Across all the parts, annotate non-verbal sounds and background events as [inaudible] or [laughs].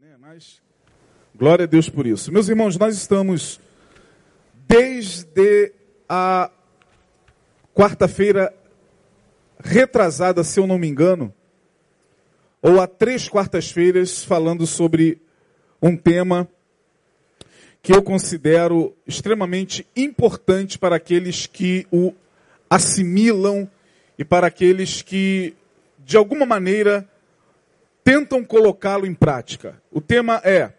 né? Mas glória a Deus por isso. Meus irmãos, nós estamos desde a quarta-feira retrasada, se eu não me engano, ou há três quartas-feiras falando sobre um tema que eu considero extremamente importante para aqueles que o assimilam e para aqueles que, de alguma maneira, tentam colocá-lo em prática. O tema é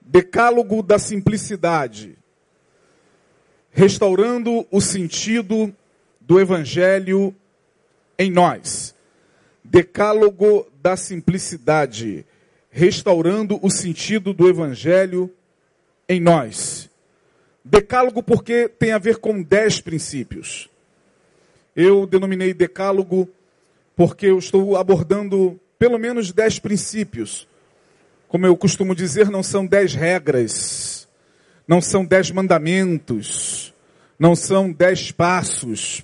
Decálogo da Simplicidade restaurando o sentido do Evangelho em nós. Decálogo da Simplicidade restaurando o sentido do Evangelho em nós. Decálogo porque tem a ver com dez princípios. Eu denominei decálogo porque eu estou abordando pelo menos dez princípios. Como eu costumo dizer, não são dez regras, não são dez mandamentos, não são dez passos,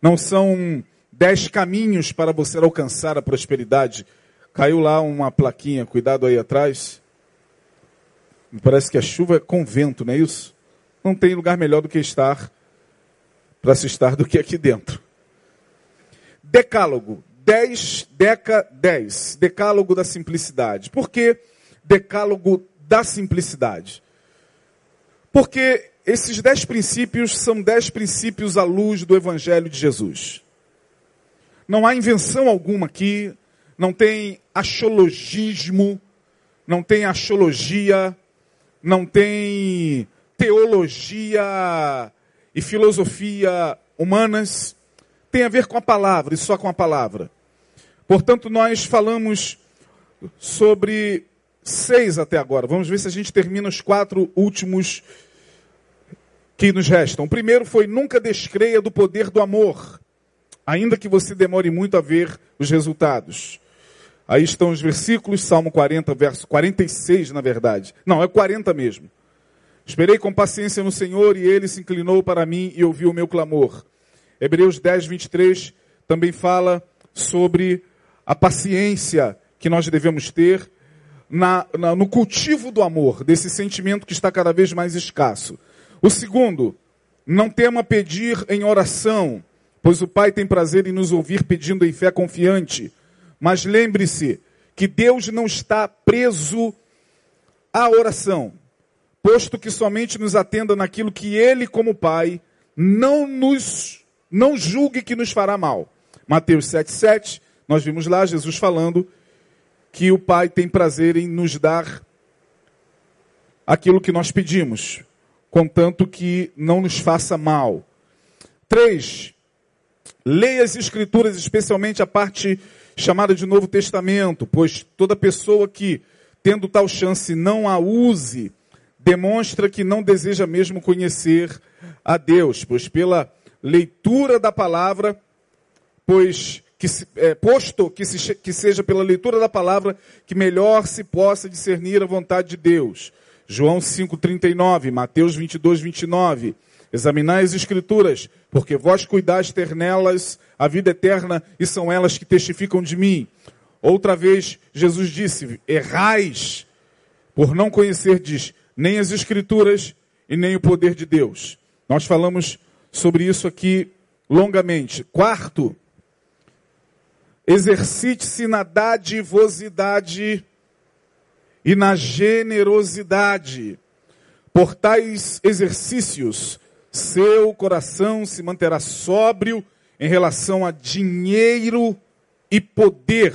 não são dez caminhos para você alcançar a prosperidade. Caiu lá uma plaquinha, cuidado aí atrás. Me parece que a chuva é com vento, não é isso? Não tem lugar melhor do que estar, para se estar, do que aqui dentro. Decálogo. 10, Deca 10. Decálogo da simplicidade. Por que decálogo da simplicidade? Porque esses dez princípios são dez princípios à luz do Evangelho de Jesus. Não há invenção alguma aqui, não tem axiologismo, não tem axiologia, não tem teologia e filosofia humanas. Tem a ver com a palavra e só com a palavra. Portanto, nós falamos sobre seis até agora. Vamos ver se a gente termina os quatro últimos que nos restam. O primeiro foi: nunca descreia do poder do amor, ainda que você demore muito a ver os resultados. Aí estão os versículos, Salmo 40, verso 46, na verdade. Não, é 40 mesmo. Esperei com paciência no Senhor e ele se inclinou para mim e ouviu o meu clamor. Hebreus 10, 23 também fala sobre a paciência que nós devemos ter na, na, no cultivo do amor, desse sentimento que está cada vez mais escasso. O segundo, não tema pedir em oração, pois o Pai tem prazer em nos ouvir pedindo em fé confiante. Mas lembre-se que Deus não está preso à oração, posto que somente nos atenda naquilo que Ele, como Pai, não nos não julgue que nos fará mal. Mateus 7,7, nós vimos lá Jesus falando que o Pai tem prazer em nos dar aquilo que nós pedimos, contanto que não nos faça mal. Três, leia as Escrituras, especialmente a parte chamada de Novo Testamento, pois toda pessoa que, tendo tal chance, não a use, demonstra que não deseja mesmo conhecer a Deus, pois pela leitura da palavra, pois que se, é, posto que, se, que seja pela leitura da palavra que melhor se possa discernir a vontade de Deus. João 5,39, Mateus 22, 29. Examinai as Escrituras, porque vós cuidais ter nelas a vida eterna e são elas que testificam de mim. Outra vez, Jesus disse: Errais por não conhecerdes nem as Escrituras e nem o poder de Deus. Nós falamos sobre isso aqui longamente. Quarto, exercite-se na dadivosidade e na generosidade. Por tais exercícios, seu coração se manterá sóbrio em relação a dinheiro e poder.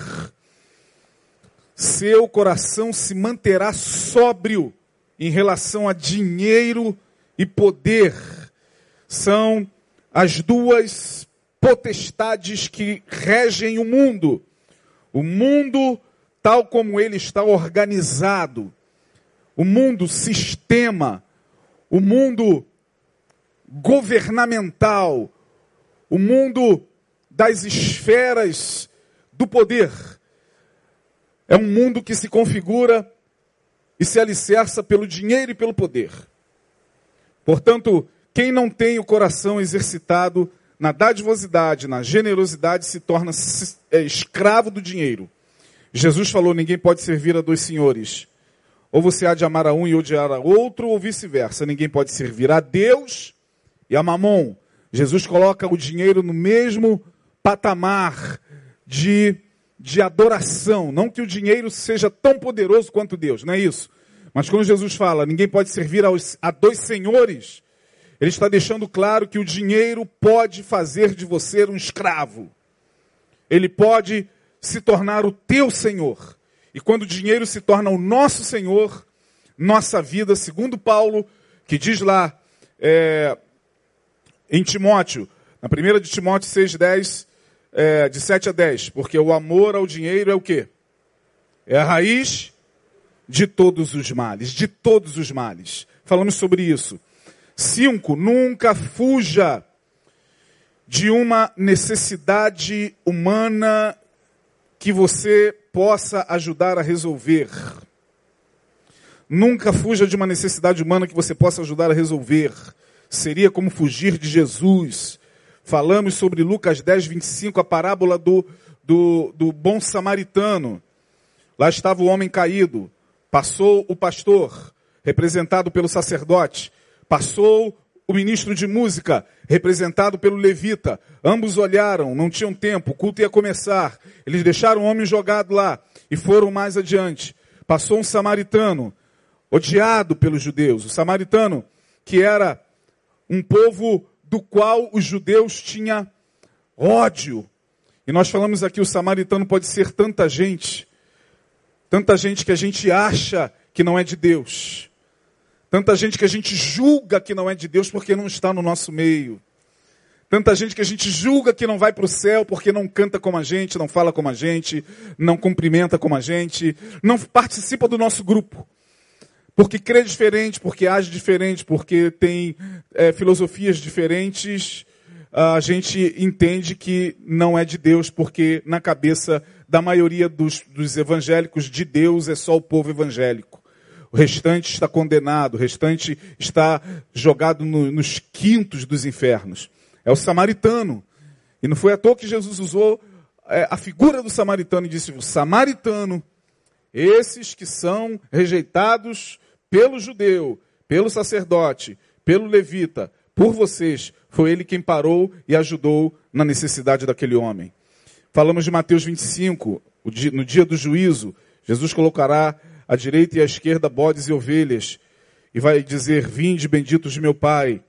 Seu coração se manterá sóbrio em relação a dinheiro e poder. São as duas potestades que regem o mundo. O mundo tal como ele está organizado, o mundo sistema, o mundo governamental, o mundo das esferas do poder. É um mundo que se configura e se alicerça pelo dinheiro e pelo poder. Portanto, quem não tem o coração exercitado na dadivosidade, na generosidade, se torna é, escravo do dinheiro. Jesus falou: ninguém pode servir a dois senhores. Ou você há de amar a um e odiar a outro, ou vice-versa. Ninguém pode servir a Deus e a Mamon. Jesus coloca o dinheiro no mesmo patamar de, de adoração. Não que o dinheiro seja tão poderoso quanto Deus, não é isso. Mas quando Jesus fala, ninguém pode servir a dois senhores, ele está deixando claro que o dinheiro pode fazer de você um escravo. Ele pode se tornar o teu senhor. E quando o dinheiro se torna o nosso senhor, nossa vida, segundo Paulo, que diz lá é, em Timóteo, na primeira de Timóteo 6,10, é, de 7 a 10, porque o amor ao dinheiro é o quê? É a raiz de todos os males, de todos os males. Falamos sobre isso. Cinco, nunca fuja de uma necessidade humana que você possa ajudar a resolver. Nunca fuja de uma necessidade humana que você possa ajudar a resolver. Seria como fugir de Jesus. Falamos sobre Lucas 10, 25, a parábola do, do, do bom samaritano. Lá estava o homem caído. Passou o pastor, representado pelo sacerdote. Passou o ministro de música, representado pelo levita. Ambos olharam, não tinham tempo, o culto ia começar. Eles deixaram o homem jogado lá e foram mais adiante. Passou um samaritano, odiado pelos judeus. O samaritano, que era um povo do qual os judeus tinham ódio. E nós falamos aqui, o samaritano pode ser tanta gente, tanta gente que a gente acha que não é de Deus. Tanta gente que a gente julga que não é de Deus porque não está no nosso meio. Tanta gente que a gente julga que não vai para o céu porque não canta como a gente, não fala como a gente, não cumprimenta como a gente, não participa do nosso grupo. Porque crê diferente, porque age diferente, porque tem é, filosofias diferentes, a gente entende que não é de Deus, porque na cabeça da maioria dos, dos evangélicos, de Deus é só o povo evangélico. O restante está condenado, o restante está jogado no, nos quintos dos infernos. É o samaritano. E não foi à toa que Jesus usou é, a figura do samaritano e disse: o samaritano, esses que são rejeitados pelo judeu, pelo sacerdote, pelo levita, por vocês, foi ele quem parou e ajudou na necessidade daquele homem. Falamos de Mateus 25, no dia do juízo, Jesus colocará à direita e à esquerda bodes e ovelhas, e vai dizer: Vinde, benditos de meu Pai,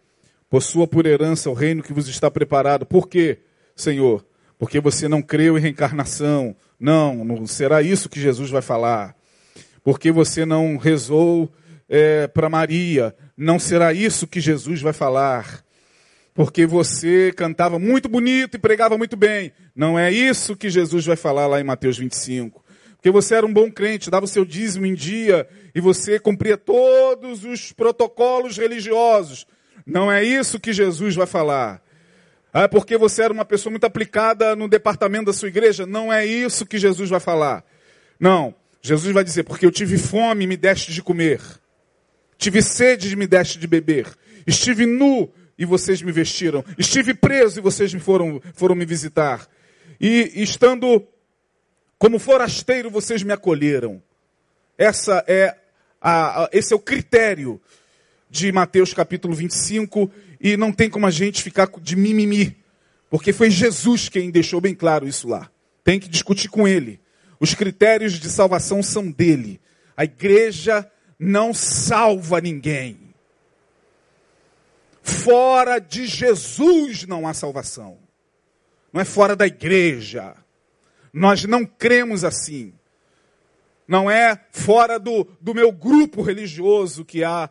possua por herança o reino que vos está preparado. Por quê, Senhor? Porque você não creu em reencarnação. Não, não será isso que Jesus vai falar. Porque você não rezou é, para Maria. Não será isso que Jesus vai falar. Porque você cantava muito bonito e pregava muito bem. Não é isso que Jesus vai falar lá em Mateus 25 porque você era um bom crente, dava o seu dízimo em dia e você cumpria todos os protocolos religiosos. Não é isso que Jesus vai falar. É porque você era uma pessoa muito aplicada no departamento da sua igreja. Não é isso que Jesus vai falar. Não. Jesus vai dizer, porque eu tive fome e me deste de comer. Tive sede e me deste de beber. Estive nu e vocês me vestiram. Estive preso e vocês me foram, foram me visitar. E estando como forasteiro vocês me acolheram. Essa é a, a, esse é o critério de Mateus capítulo 25 e não tem como a gente ficar de mimimi, porque foi Jesus quem deixou bem claro isso lá. Tem que discutir com ele. Os critérios de salvação são dele. A igreja não salva ninguém. Fora de Jesus não há salvação. Não é fora da igreja. Nós não cremos assim. Não é fora do, do meu grupo religioso que há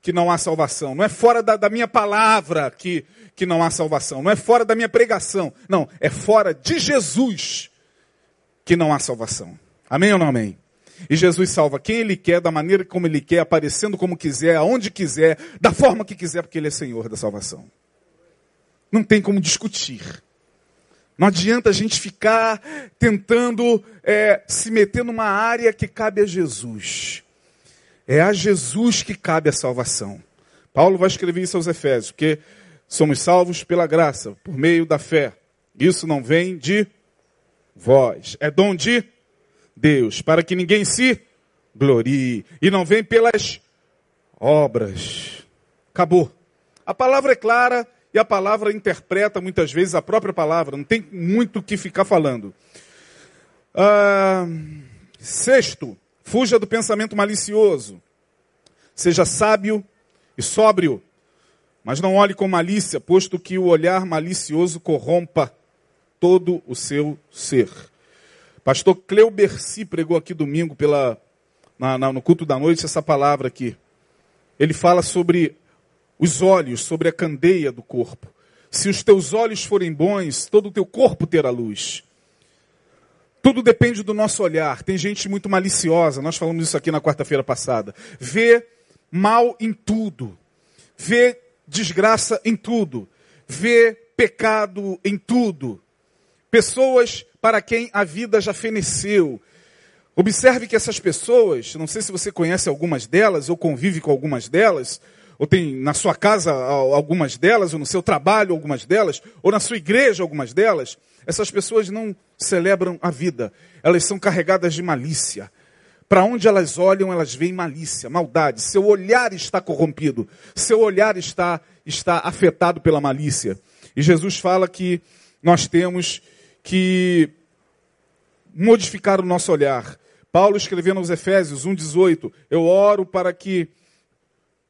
que não há salvação. Não é fora da, da minha palavra que, que não há salvação. Não é fora da minha pregação. Não, é fora de Jesus que não há salvação. Amém ou não amém? E Jesus salva quem Ele quer, da maneira como Ele quer, aparecendo como quiser, aonde quiser, da forma que quiser, porque Ele é Senhor da salvação. Não tem como discutir. Não adianta a gente ficar tentando é, se meter numa área que cabe a Jesus. É a Jesus que cabe a salvação. Paulo vai escrever isso aos Efésios, porque somos salvos pela graça, por meio da fé. Isso não vem de vós, é dom de Deus, para que ninguém se glorie. E não vem pelas obras. Acabou. A palavra é clara e a palavra interpreta muitas vezes a própria palavra. Não tem muito o que ficar falando. Ah, sexto, fuja do pensamento malicioso. Seja sábio e sóbrio, mas não olhe com malícia, posto que o olhar malicioso corrompa todo o seu ser. Pastor Cleo Berci pregou aqui domingo pela, na, na, no culto da noite essa palavra aqui. Ele fala sobre os olhos, sobre a candeia do corpo. Se os teus olhos forem bons, todo o teu corpo terá luz. Tudo depende do nosso olhar. Tem gente muito maliciosa, nós falamos isso aqui na quarta-feira passada. Vê mal em tudo. Vê desgraça em tudo. Vê pecado em tudo. Pessoas para quem a vida já feneceu. Observe que essas pessoas, não sei se você conhece algumas delas, ou convive com algumas delas, ou tem na sua casa algumas delas, ou no seu trabalho algumas delas, ou na sua igreja algumas delas, essas pessoas não celebram a vida, elas são carregadas de malícia. Para onde elas olham, elas veem malícia, maldade. Seu olhar está corrompido, seu olhar está, está afetado pela malícia. E Jesus fala que nós temos que modificar o nosso olhar. Paulo escrevendo aos Efésios 1,18: Eu oro para que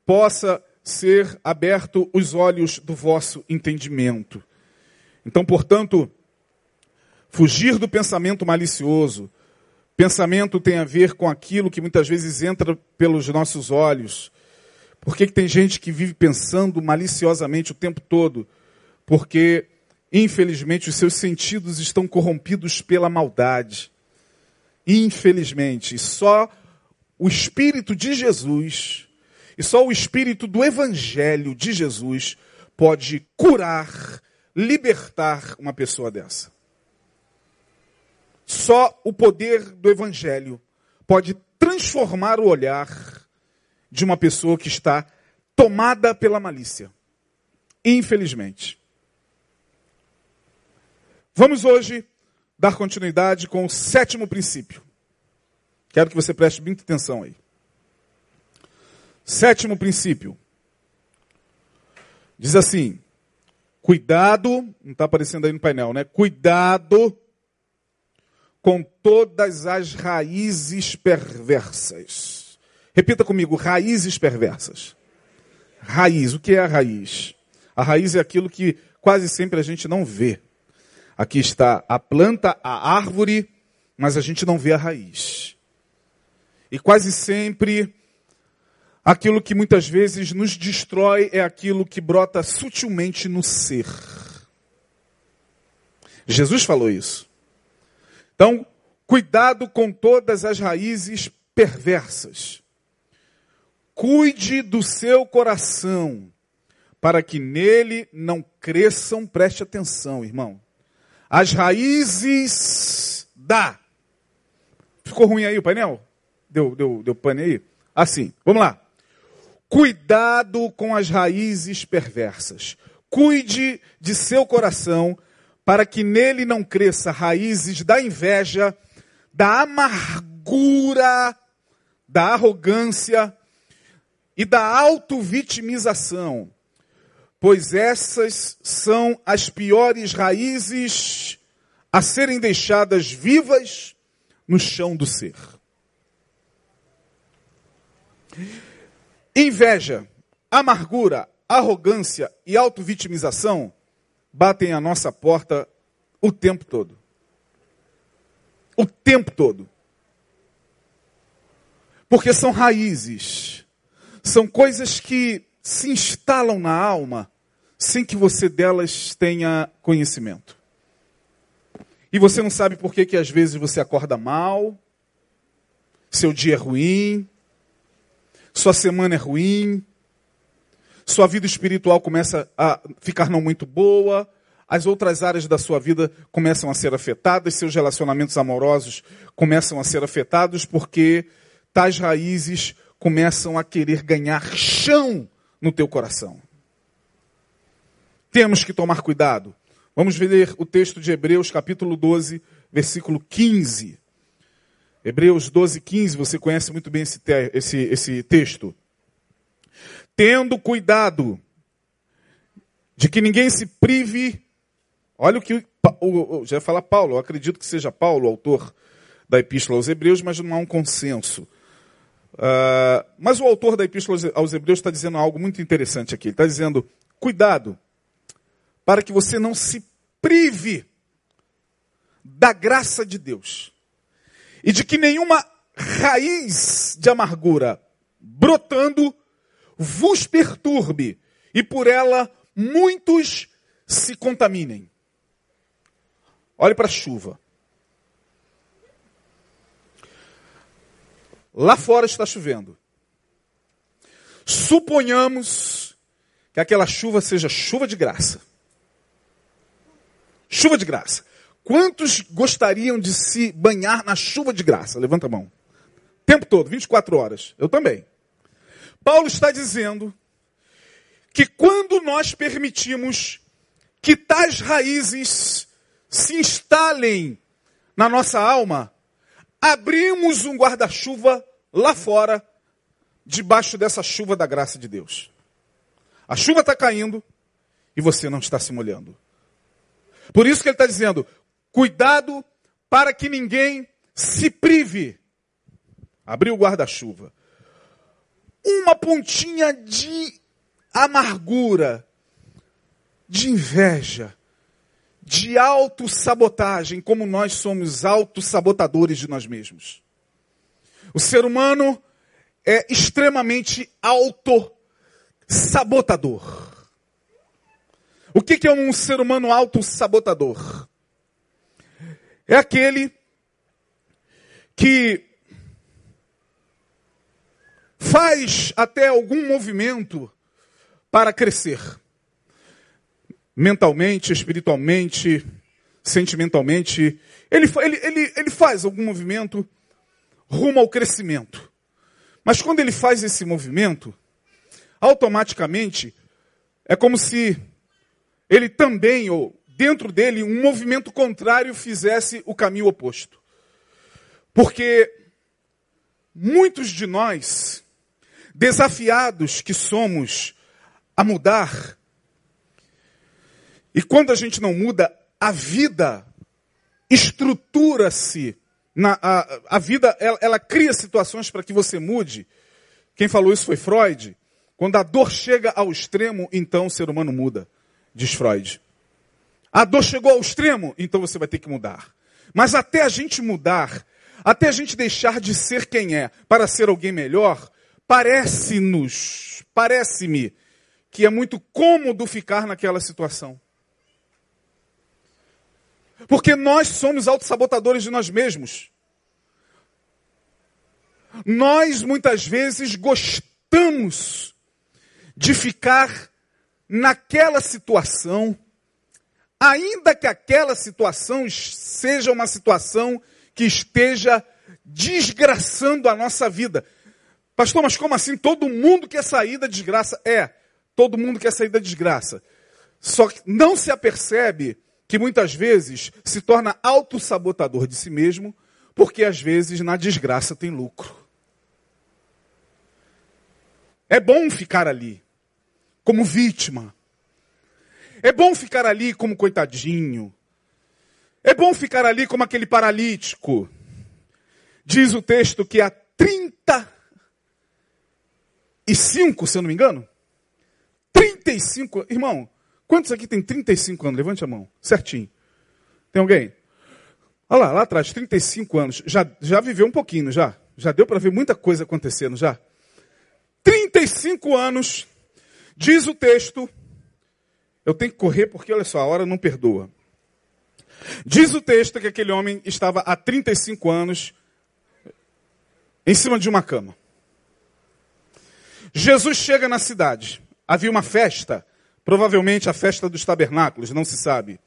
possa ser aberto os olhos do vosso entendimento. Então, portanto, fugir do pensamento malicioso. Pensamento tem a ver com aquilo que muitas vezes entra pelos nossos olhos. Por que, que tem gente que vive pensando maliciosamente o tempo todo? Porque, infelizmente, os seus sentidos estão corrompidos pela maldade. Infelizmente, só o Espírito de Jesus e só o Espírito do Evangelho de Jesus pode curar, libertar uma pessoa dessa. Só o poder do Evangelho pode transformar o olhar de uma pessoa que está tomada pela malícia. Infelizmente. Vamos hoje dar continuidade com o sétimo princípio. Quero que você preste muita atenção aí. Sétimo princípio. Diz assim: cuidado, não está aparecendo aí no painel, né? Cuidado com todas as raízes perversas. Repita comigo: raízes perversas. Raiz, o que é a raiz? A raiz é aquilo que quase sempre a gente não vê. Aqui está a planta, a árvore, mas a gente não vê a raiz. E quase sempre aquilo que muitas vezes nos destrói é aquilo que brota sutilmente no ser. Jesus falou isso. Então, cuidado com todas as raízes perversas. Cuide do seu coração, para que nele não cresçam, preste atenção, irmão, as raízes da. Ficou ruim aí o painel? Deu, deu, deu pane aí? Assim, vamos lá. Cuidado com as raízes perversas. Cuide de seu coração, para que nele não cresça raízes da inveja, da amargura, da arrogância e da autovitimização pois essas são as piores raízes a serem deixadas vivas no chão do ser. Inveja, amargura, arrogância e autovitimização batem a nossa porta o tempo todo. O tempo todo. Porque são raízes, são coisas que se instalam na alma sem que você delas tenha conhecimento. E você não sabe por que, que às vezes você acorda mal, seu dia é ruim, sua semana é ruim, sua vida espiritual começa a ficar não muito boa, as outras áreas da sua vida começam a ser afetadas, seus relacionamentos amorosos começam a ser afetados porque tais raízes começam a querer ganhar chão no teu coração temos que tomar cuidado. Vamos ler o texto de Hebreus, capítulo 12, versículo 15. Hebreus 12, 15, você conhece muito bem esse, te esse, esse texto. Tendo cuidado de que ninguém se prive. Olha o que o, o, já fala Paulo, eu acredito que seja Paulo o autor da Epístola aos Hebreus, mas não há um consenso. Uh, mas o autor da Epístola aos Hebreus está dizendo algo muito interessante aqui. Ele está dizendo: cuidado, para que você não se prive da graça de Deus e de que nenhuma raiz de amargura brotando vos perturbe e por ela muitos se contaminem. Olhe para a chuva. Lá fora está chovendo. Suponhamos que aquela chuva seja chuva de graça. Chuva de graça. Quantos gostariam de se banhar na chuva de graça? Levanta a mão. O tempo todo, 24 horas. Eu também. Paulo está dizendo que quando nós permitimos que tais raízes se instalem na nossa alma, abrimos um guarda-chuva lá fora, debaixo dessa chuva da graça de Deus. A chuva está caindo e você não está se molhando. Por isso que ele está dizendo: Cuidado para que ninguém se prive. Abriu o guarda-chuva. Uma pontinha de amargura, de inveja, de autossabotagem, como nós somos autossabotadores de nós mesmos. O ser humano é extremamente autossabotador. O que é um ser humano autossabotador? É aquele que faz até algum movimento para crescer. Mentalmente, espiritualmente, sentimentalmente. Ele, ele, ele, ele faz algum movimento rumo ao crescimento. Mas quando ele faz esse movimento, automaticamente é como se ele também, ou dentro dele um movimento contrário fizesse o caminho oposto. Porque muitos de nós, desafiados que somos a mudar, e quando a gente não muda, a vida estrutura-se, a, a vida ela, ela cria situações para que você mude. Quem falou isso foi Freud. Quando a dor chega ao extremo, então o ser humano muda, diz Freud. A dor chegou ao extremo, então você vai ter que mudar. Mas até a gente mudar, até a gente deixar de ser quem é para ser alguém melhor, parece-nos, parece-me, que é muito cômodo ficar naquela situação. Porque nós somos autossabotadores de nós mesmos. Nós muitas vezes gostamos de ficar naquela situação ainda que aquela situação seja uma situação que esteja desgraçando a nossa vida. Pastor, mas como assim? Todo mundo quer sair da desgraça? É, todo mundo quer sair da desgraça. Só que não se apercebe que muitas vezes se torna autossabotador de si mesmo, porque às vezes na desgraça tem lucro. É bom ficar ali, como vítima. É bom ficar ali como coitadinho. É bom ficar ali como aquele paralítico. Diz o texto que há 35, se eu não me engano. 35, irmão, quantos aqui tem 35 anos? Levante a mão, certinho. Tem alguém? Olha lá, lá atrás, 35 anos. Já, já viveu um pouquinho, já. Já deu para ver muita coisa acontecendo, já. 35 anos, diz o texto, eu tenho que correr porque, olha só, a hora não perdoa. Diz o texto que aquele homem estava há 35 anos em cima de uma cama. Jesus chega na cidade. Havia uma festa, provavelmente a festa dos tabernáculos, não se sabe.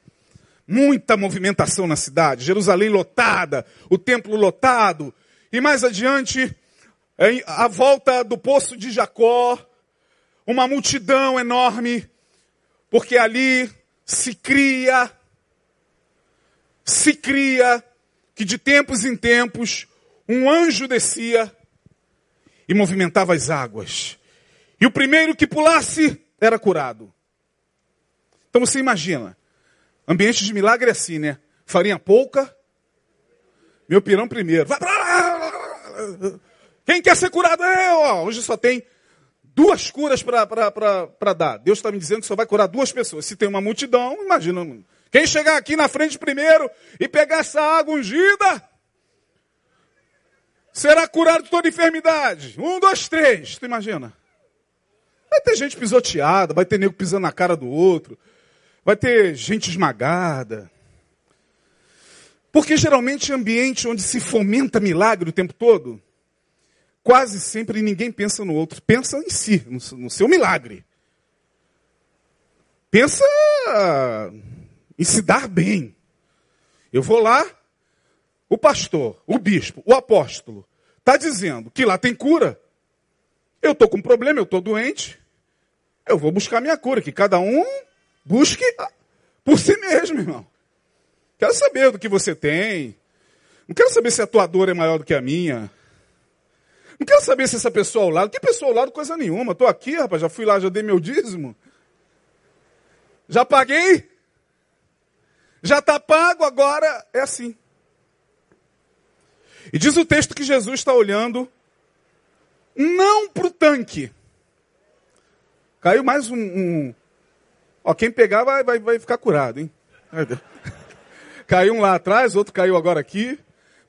Muita movimentação na cidade, Jerusalém lotada, o templo lotado. E mais adiante, a volta do poço de Jacó, uma multidão enorme porque ali se cria, se cria que de tempos em tempos um anjo descia e movimentava as águas. E o primeiro que pulasse era curado. Então você imagina, ambiente de milagre é assim, né? Farinha pouca, meu pirão primeiro. Quem quer ser curado? Eu! Hoje só tem duas curas para dar. Deus está me dizendo que só vai curar duas pessoas. Se tem uma multidão, imagina. Quem chegar aqui na frente primeiro e pegar essa água ungida, será curado de toda enfermidade. Um, dois, três. Tu imagina? Vai ter gente pisoteada, vai ter nego pisando na cara do outro, vai ter gente esmagada. Porque geralmente ambiente onde se fomenta milagre o tempo todo, quase sempre ninguém pensa no outro, pensa em si, no, seu milagre. Pensa em se dar bem. Eu vou lá, o pastor, o bispo, o apóstolo, está dizendo que lá tem cura. Eu estou com um problema, eu estou doente. Eu vou buscar minha cura, que cada um busque por si mesmo, irmão. Quero saber do que você tem. Não quero saber se a tua dor é maior do que a minha. Não quero saber se essa pessoa ao lado. Que pessoa ao lado, coisa nenhuma. Estou aqui, rapaz, já fui lá, já dei meu dízimo. Já paguei. Já está pago, agora é assim. E diz o texto que Jesus está olhando não para o tanque. Caiu mais um, um. Ó, quem pegar vai, vai, vai ficar curado, hein? [laughs] Caiu um lá atrás, outro caiu agora aqui.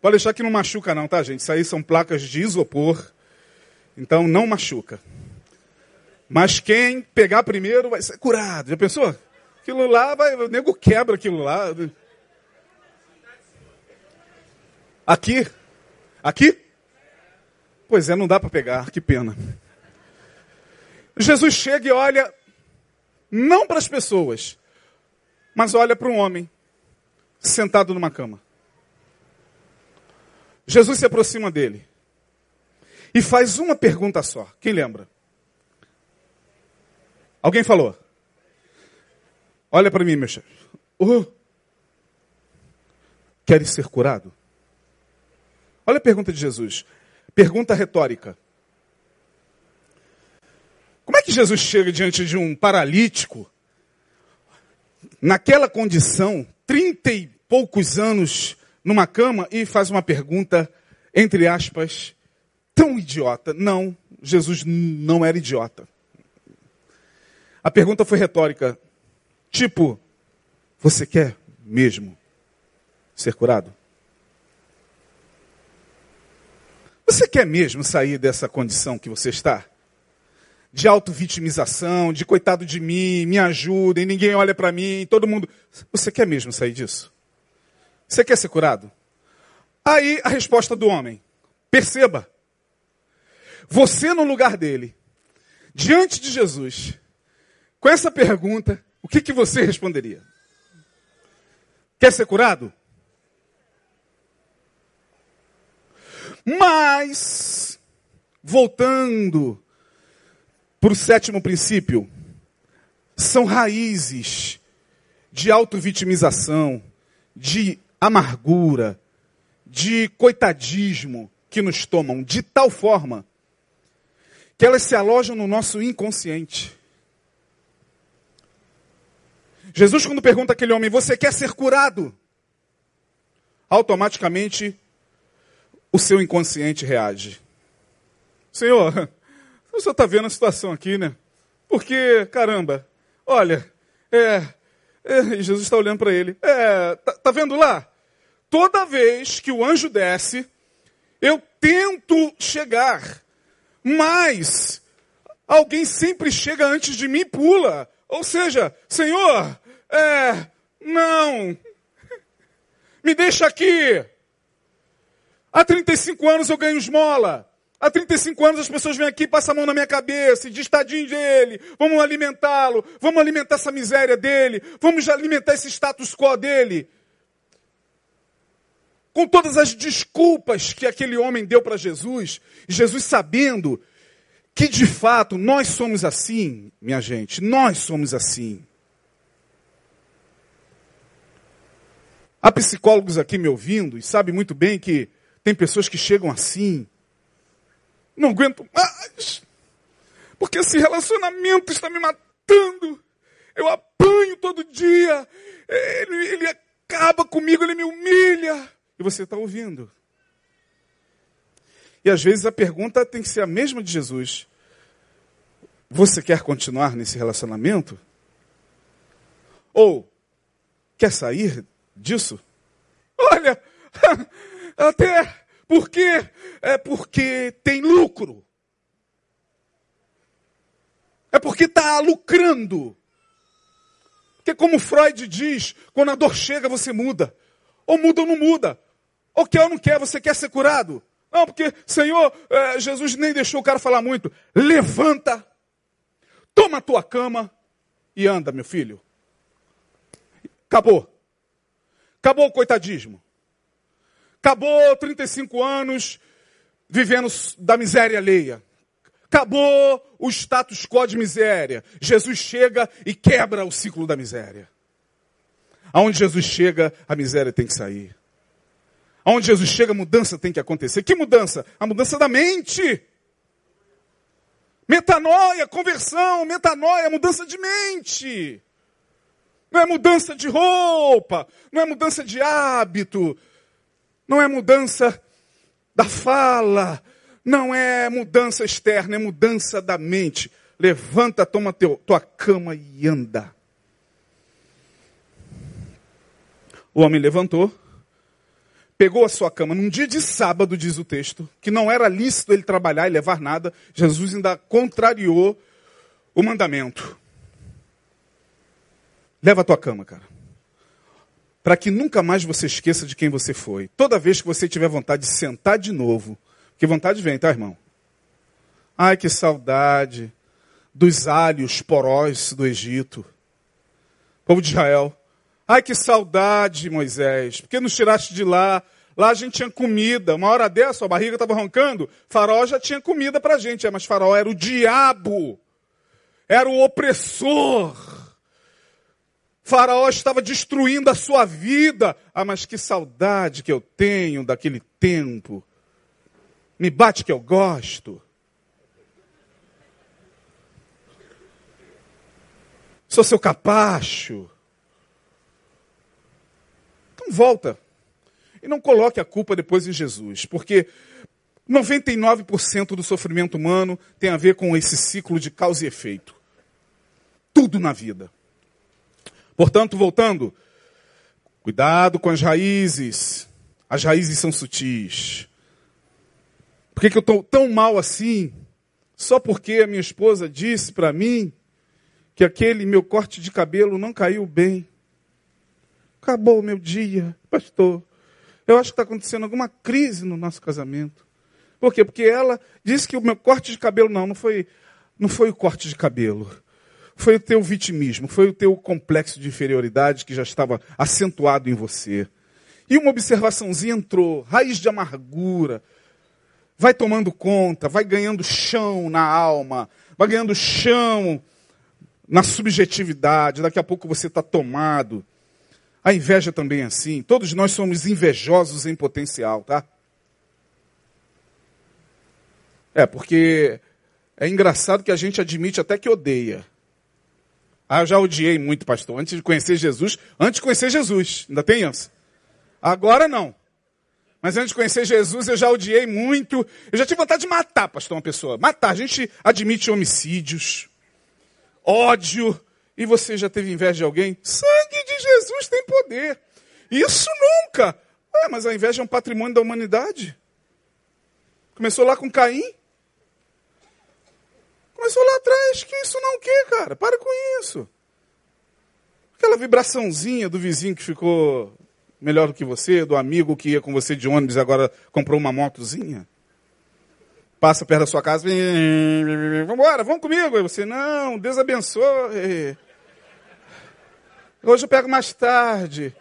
Pode deixar que não machuca não, tá, gente? Isso aí são placas de isopor. Então não machuca. Mas quem pegar primeiro vai ser curado. Já pensou? Aquilo lá, vai, o nego quebra aquilo lá. Aqui? Aqui? Pois é, não dá para pegar, que pena. Jesus chega e olha, não para as pessoas, mas olha para um homem sentado numa cama. Jesus se aproxima dele e faz uma pergunta só. Quem lembra? Alguém falou? Olha para mim, meu chefe. Oh, queres ser curado? Olha a pergunta de Jesus. Pergunta retórica. Como é que Jesus chega diante de um paralítico, naquela condição, trinta e poucos anos numa cama, e faz uma pergunta, entre aspas, tão idiota? Não, Jesus não era idiota. A pergunta foi retórica. Tipo, você quer mesmo ser curado? Você quer mesmo sair dessa condição que você está? De auto-vitimização, de coitado de mim, me ajudem, ninguém olha para mim, todo mundo. Você quer mesmo sair disso? Você quer ser curado? Aí a resposta do homem. Perceba. Você no lugar dele, diante de Jesus, com essa pergunta, o que, que você responderia? Quer ser curado? Mas, voltando para o sétimo princípio, são raízes de autovitimização, de amargura, de coitadismo que nos tomam de tal forma que elas se alojam no nosso inconsciente. Jesus, quando pergunta aquele homem, você quer ser curado? Automaticamente o seu inconsciente reage. Senhor, [laughs] o senhor está vendo a situação aqui, né? Porque, caramba, olha, é, é Jesus está olhando para ele. É, tá, tá vendo lá? Toda vez que o anjo desce, eu tento chegar, mas alguém sempre chega antes de mim e pula. Ou seja, Senhor, é, não, me deixa aqui. Há 35 anos eu ganho esmola. Há 35 anos as pessoas vêm aqui, passam a mão na minha cabeça e diz tadinho dele, vamos alimentá-lo, vamos alimentar essa miséria dele, vamos alimentar esse status quo dele. Com todas as desculpas que aquele homem deu para Jesus, Jesus sabendo que de fato nós somos assim, minha gente, nós somos assim. Há psicólogos aqui me ouvindo e sabem muito bem que Tem pessoas que chegam assim, não aguento mais, porque esse relacionamento está me matando. Eu apanho todo dia, ele, ele acaba comigo, ele me humilha. E você está ouvindo. E às vezes a pergunta tem que ser a mesma de Jesus: Você quer continuar nesse relacionamento? Ou quer sair disso? Olha, [laughs] até porque é porque tem lucro. É porque está lucrando. Porque como Freud diz, quando a dor chega, você muda. Ou muda ou não muda. Ou quer ou não quer, você quer ser curado. Não, porque, Senhor, é, Jesus nem deixou o cara falar muito. Levanta, toma a tua cama e anda, meu filho. Acabou. Acabou o coitadismo. Acabou 35 anos vivendo da miséria alheia. Acabou o status quo de miséria. Jesus chega e quebra o ciclo da miséria. Aonde Jesus chega, a miséria tem que sair. Aonde Jesus chega, mudança tem que acontecer. Que mudança? A mudança da mente. Metanoia, conversão, metanoia, mudança de mente. Não é mudança de roupa, não é mudança de hábito, não é mudança da fala, não é mudança externa, é mudança da mente. Levanta, toma teu, tua cama e anda. O homem levantou, pegou a sua cama num dia de sábado, diz o texto, que não era lícito ele trabalhar e levar nada. Jesus ainda contrariou o mandamento. Leva a tua cama, cara. Para que nunca mais você esqueça de quem você foi. Toda vez que você tiver vontade de sentar de novo, que vontade vem, tá, irmão? Ai, que saudade dos alhos porós do Egito. Povo de Israel. Ai, que saudade, Moisés, porque nos tiraste de lá. Lá a gente tinha comida. Uma hora dessa, a barriga estava roncando. Faraó já tinha comida para a gente. É, mas Faraó era o diabo. Era o opressor. Faraó estava destruindo a sua vida. Ah, mas que saudade que eu tenho daquele tempo. Me bate que eu gosto. Sou seu capacho. Volta. E não coloque a culpa depois em Jesus, porque 99% do sofrimento humano tem a ver com esse ciclo de causa e efeito. Tudo na vida. Portanto, voltando, cuidado com as raízes. As raízes são sutis. Por que, que eu estou tão mal assim? Só porque a minha esposa disse para mim que aquele meu corte de cabelo não caiu bem. Acabou o meu dia, pastor. Eu acho que está acontecendo alguma crise no nosso casamento. Por quê? Porque ela disse que o meu corte de cabelo não, não foi, não foi o corte de cabelo. Foi o teu vitimismo, foi o teu complexo de inferioridade que já estava acentuado em você. E uma observaçãozinha entrou, raiz de amargura, vai tomando conta, vai ganhando chão na alma, vai ganhando chão na subjetividade, daqui a pouco você está tomado. A inveja também é assim. Todos nós somos invejosos em potencial, tá? É, porque é engraçado que a gente admite até que odeia. Ah, eu já odiei muito, pastor. Antes de conhecer Jesus, antes de conhecer Jesus, ainda tem isso? Agora não. Mas antes de conhecer Jesus, eu já odiei muito. Eu já tive vontade de matar, pastor, uma pessoa. Matar. A gente admite homicídios, ódio, e você já teve inveja de alguém? Sangue Jesus tem poder. Isso nunca. Mas a inveja é um patrimônio da humanidade. Começou lá com Caim. Começou lá atrás. Que isso não o quê, cara? Para com isso. Aquela vibraçãozinha do vizinho que ficou melhor do que você, do amigo que ia com você de ônibus e agora comprou uma motozinha. Passa perto da sua casa, vamos embora, vamos comigo. Você, não, Deus abençoe. Hoje eu pego mais tarde.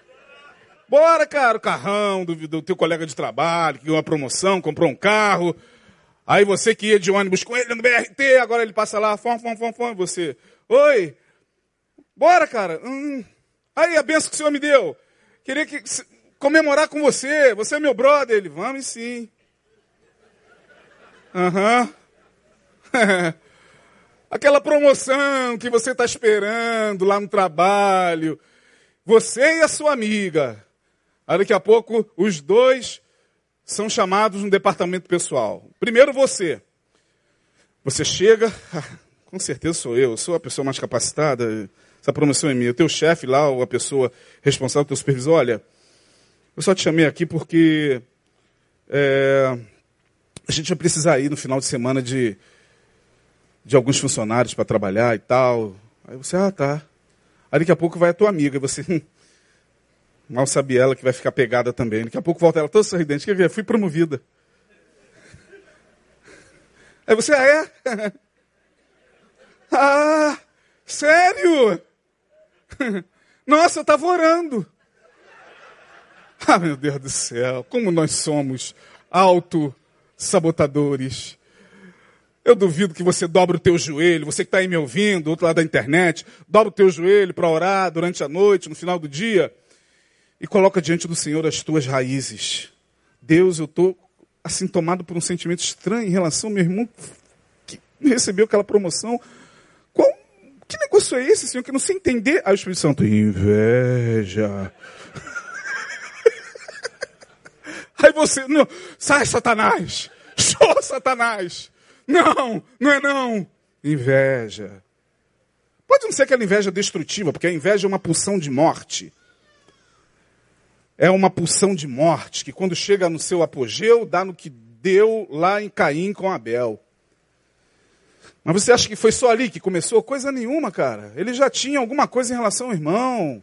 Bora, cara, o carrão do, do teu colega de trabalho, que ganhou uma promoção, comprou um carro. Aí você que ia de ônibus com ele no BRT, agora ele passa lá, fom, fom, fom, fom, você. Oi, bora, cara. Hum. Aí, a benção que o Senhor me deu. Queria que comemorar com você. Você é meu brother. Ele, vamos sim. Aham. Uhum. [laughs] Aquela promoção que você está esperando lá no trabalho. Você e a sua amiga. Aí daqui a pouco os dois são chamados no departamento pessoal. Primeiro você. Você chega, [laughs] com certeza sou eu, sou a pessoa mais capacitada, essa promoção é minha. O teu chefe lá, ou a pessoa responsável, teu supervisor, olha, eu só te chamei aqui porque é, a gente vai precisar ir no final de semana de, de alguns funcionários para trabalhar e tal. Aí você, ah, tá. Aí daqui a pouco vai a tua amiga, você, hum, mal sabe ela que vai ficar pegada também. Daqui a pouco volta ela toda sorridente, quer ver, fui promovida. Aí você, ah, é? [laughs] ah, sério? [laughs] Nossa, eu estava orando. [laughs] Ah, meu Deus do céu, como nós somos auto-sabotadores. Eu duvido que você dobre o teu joelho, você que está aí me ouvindo, do outro lado da internet, dobra o teu joelho para orar durante a noite, no final do dia, e coloca diante do Senhor as tuas raízes. Deus, eu estou assim tomado por um sentimento estranho em relação ao meu irmão que recebeu aquela promoção. Qual, que negócio é esse, Senhor, que eu não sei entender? Aí o Espírito Santo, inveja. [laughs] Aí você, não, sai Satanás, show Satanás. Não, não é não. Inveja. Pode não ser aquela inveja destrutiva, porque a inveja é uma pulsão de morte. É uma pulsão de morte que quando chega no seu apogeu, dá no que deu lá em Caim com Abel. Mas você acha que foi só ali que começou? Coisa nenhuma, cara. Ele já tinha alguma coisa em relação ao irmão.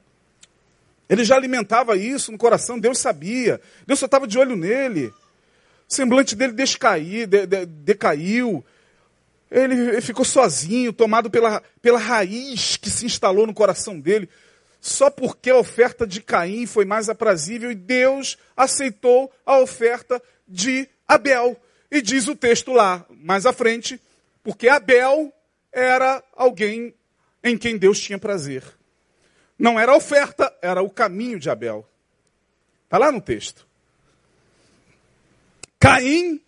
Ele já alimentava isso no coração, Deus sabia. Deus só estava de olho nele. O semblante dele descair, de, de, decaiu. Ele, ficou sozinho, tomado pela, pela raiz que se instalou no coração dele. Só porque a oferta de Caim foi mais aprazível e Deus aceitou a oferta de Abel. E diz o texto lá, mais à frente, porque Abel era alguém em quem Deus tinha prazer. Não era a oferta, era o caminho de Abel. Está lá no texto. Caim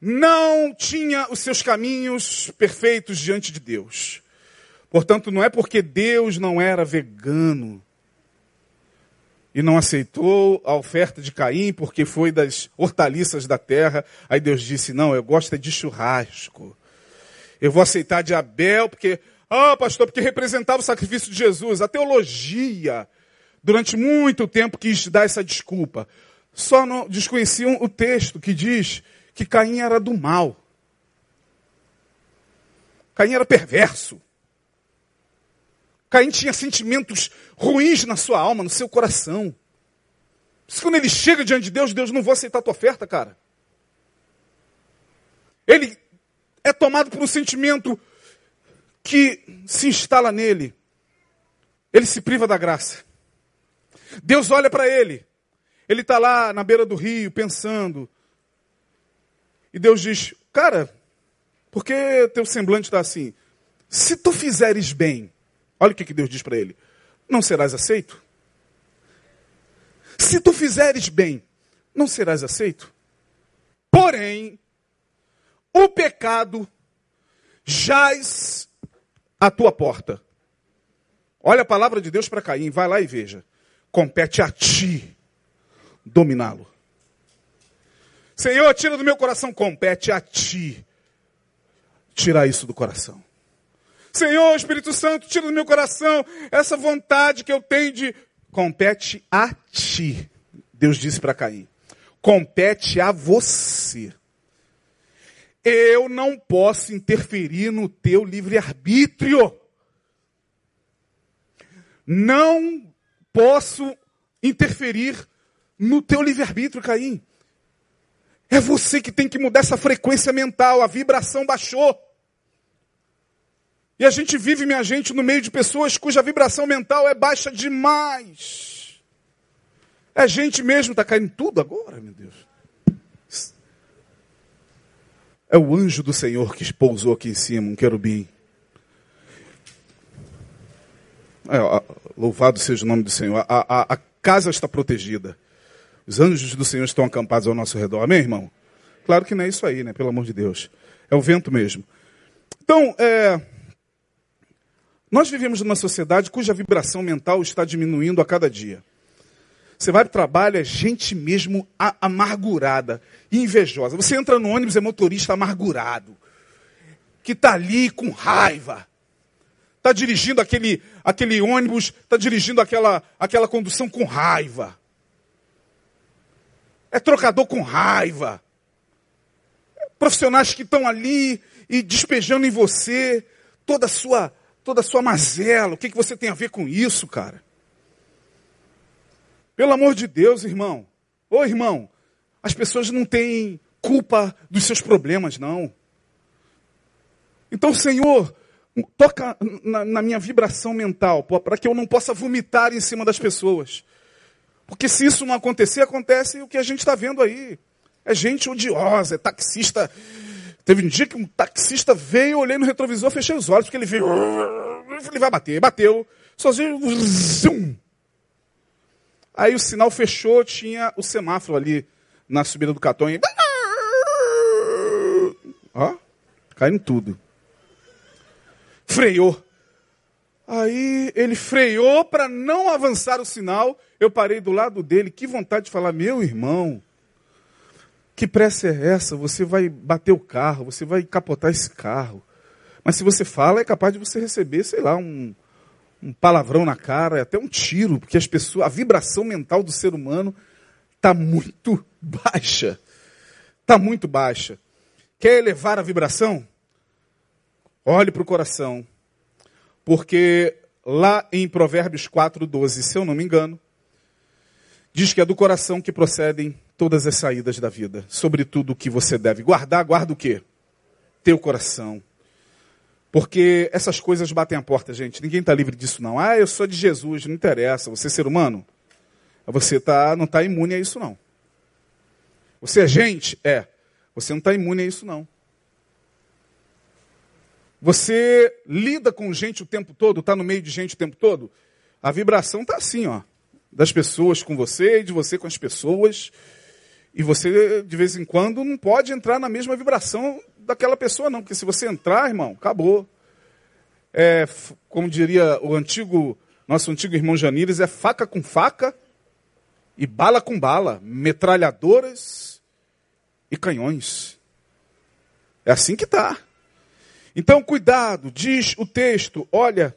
não tinha os seus caminhos perfeitos diante de Deus. Portanto, não é porque Deus não era vegano e não aceitou a oferta de Caim porque foi das hortaliças da terra. Aí Deus disse: Não, eu gosto é de churrasco. Eu vou aceitar de Abel porque ah, pastor, porque representava o sacrifício de Jesus. A teologia, durante muito tempo, quis dar essa desculpa. Só não desconheciam o texto que diz que Caim era do mal. Caim era perverso. Caim tinha sentimentos ruins na sua alma, no seu coração. Isso, quando ele chega diante de Deus, Deus não vai aceitar a tua oferta, cara. Ele é tomado por um sentimento que se instala nele, ele se priva da graça. Deus olha para ele, ele está lá na beira do rio pensando, e Deus diz: Cara, por que teu semblante está assim? Se tu fizeres bem, olha o que, que Deus diz para ele: Não serás aceito? Se tu fizeres bem, não serás aceito? Porém, o pecado jaz à tua porta. Olha a palavra de Deus para Caim, vai lá e veja. Compete a ti dominá-lo. Senhor, tira do meu coração, compete a ti tirar isso do coração. Senhor, Espírito Santo, tira do meu coração essa vontade que eu tenho de. Compete a ti. Deus disse para Caim. Compete a você. Eu não posso interferir no teu livre-arbítrio. Não posso interferir no teu livre-arbítrio, Caim. É você que tem que mudar essa frequência mental, a vibração baixou. E a gente vive, minha gente, no meio de pessoas cuja vibração mental é baixa demais. É gente mesmo, está caindo tudo agora, meu Deus. É o anjo do Senhor que pousou aqui em cima, um querubim. É, louvado seja o nome do Senhor. A, a, a casa está protegida. Os anjos do Senhor estão acampados ao nosso redor. Amém, irmão? Claro que não é isso aí, né? Pelo amor de Deus. É o vento mesmo. Então, é, nós vivemos numa sociedade cuja vibração mental está diminuindo a cada dia. Você vai para o trabalho, é gente mesmo amargurada, invejosa. Você entra no ônibus, é motorista amargurado, que está ali com raiva. Está dirigindo aquele, aquele ônibus, está dirigindo aquela, aquela condução com raiva. É trocador com raiva. É profissionais que estão ali e despejando em você toda a sua, toda a sua mazela. O que, que você tem a ver com isso, cara? Pelo amor de Deus, irmão. Ô irmão, as pessoas não têm culpa dos seus problemas, não. Então, Senhor, toca na, na minha vibração mental, para que eu não possa vomitar em cima das pessoas. Porque se isso não acontecer, acontece o que a gente está vendo aí. É gente odiosa, é taxista. Teve um dia que um taxista veio, olhei no retrovisor, fechei os olhos, porque ele veio. Ele vai bater, bateu. Sozinho. Aí o sinal fechou, tinha o semáforo ali na subida do Catonha. Ó, caindo tudo. Freou. Aí ele freou para não avançar o sinal. Eu parei do lado dele. Que vontade de falar, meu irmão. Que pressa é essa? Você vai bater o carro, você vai capotar esse carro. Mas se você fala, é capaz de você receber, sei lá, um, um palavrão na cara, até um tiro, porque as pessoas, a vibração mental do ser humano está muito [laughs] baixa. Está muito baixa. Quer elevar a vibração? Olhe para o coração. Porque lá em Provérbios 4, 12, se eu não me engano, diz que é do coração que procedem todas as saídas da vida. Sobretudo o que você deve guardar, guarda o quê? Teu coração. Porque essas coisas batem a porta, gente. Ninguém está livre disso, não. Ah, eu sou de Jesus, não interessa. Você é ser humano? Você tá, não está imune a isso, não. Você é gente? É. Você não está imune a isso, não. Você lida com gente o tempo todo, está no meio de gente o tempo todo? A vibração está assim, ó. Das pessoas com você e de você com as pessoas. E você, de vez em quando, não pode entrar na mesma vibração daquela pessoa, não. Porque se você entrar, irmão, acabou. É, como diria o antigo, nosso antigo irmão Janires, é faca com faca e bala com bala, metralhadoras e canhões. É assim que está. Então, cuidado, diz o texto, olha,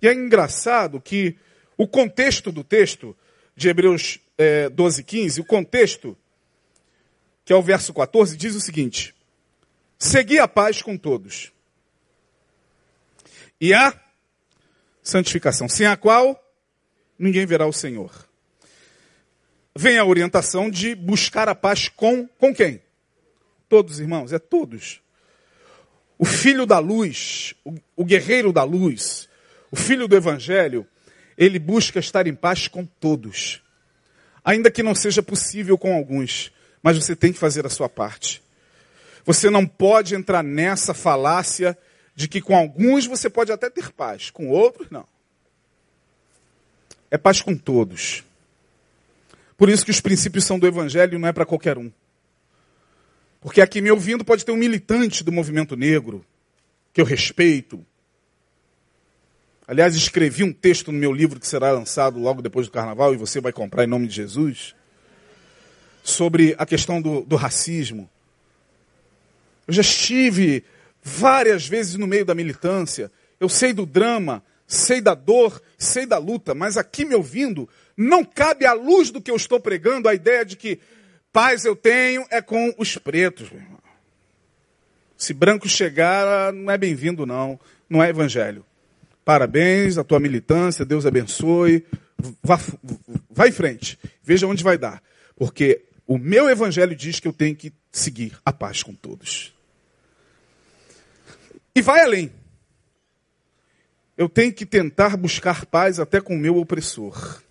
e é engraçado que o contexto do texto de Hebreus é, 12, 15, o contexto que é o verso 14, diz o seguinte: Segui a paz com todos. E a santificação, sem a qual ninguém verá o Senhor. Vem a orientação de buscar a paz com com quem? Todos, irmãos, é todos. O filho da luz, o, o guerreiro da luz, o filho do evangelho, ele busca estar em paz com todos. Ainda que não seja possível com alguns mas você tem que fazer a sua parte. Você não pode entrar nessa falácia de que com alguns você pode até ter paz, com outros não. É paz com todos. Por isso que os princípios são do evangelho não é para qualquer um. Porque aqui me ouvindo pode ter um militante do movimento negro, que eu respeito. Aliás, escrevi um texto no meu livro que será lançado logo depois do carnaval e você vai comprar em nome de Jesus sobre a questão do, do racismo. Eu já estive várias vezes no meio da militância. Eu sei do drama, sei da dor, sei da luta, mas aqui me ouvindo, não cabe à luz do que eu estou pregando a ideia de que paz eu tenho é com os pretos. Se branco chegar, não é bem-vindo, não. Não é evangelho. Parabéns à tua militância, Deus abençoe. Vá, vá em frente, veja onde vai dar. Porque o meu evangelho diz que eu tenho que seguir a paz com todos. E vai além. Eu tenho que tentar buscar paz até com o meu opressor.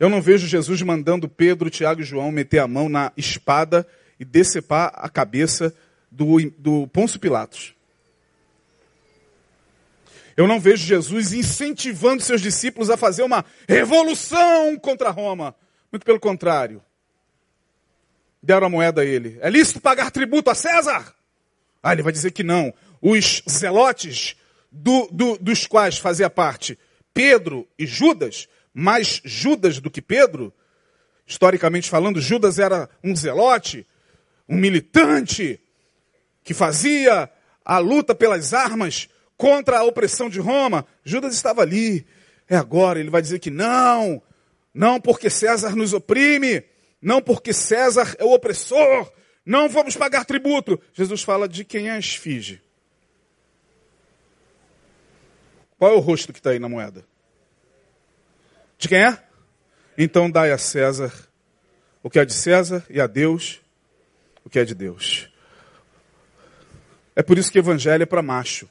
Eu não vejo Jesus mandando Pedro, Tiago e João meter a mão na espada e decepar a cabeça do, do Pôncio Pilatos. Eu não vejo Jesus incentivando seus discípulos a fazer uma revolução contra Roma. Muito pelo contrário. Deram a moeda a ele. É lícito pagar tributo a César? Ah, ele vai dizer que não. Os zelotes, do, do, dos quais fazia parte Pedro e Judas, mais Judas do que Pedro, historicamente falando, Judas era um zelote, um militante, que fazia a luta pelas armas contra a opressão de Roma. Judas estava ali. É agora, ele vai dizer que não, não porque César nos oprime, não porque César é o opressor, não vamos pagar tributo. Jesus fala de quem é a esfinge. Qual é o rosto que está aí na moeda? De quem é? Então dai a César o que é de César e a Deus o que é de Deus. É por isso que evangelho é para macho.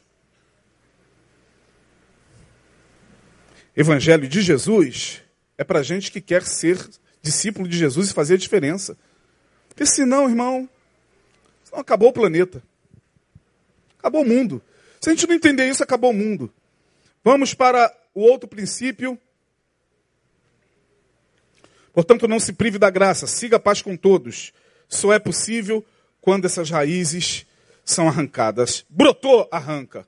Evangelho de Jesus é para gente que quer ser discípulo de Jesus e fazer a diferença. Porque senão, irmão, senão acabou o planeta. Acabou o mundo. Se a gente não entender isso, acabou o mundo. Vamos para o outro princípio. Portanto, não se prive da graça, siga a paz com todos. Só é possível quando essas raízes são arrancadas. Brotou, arranca.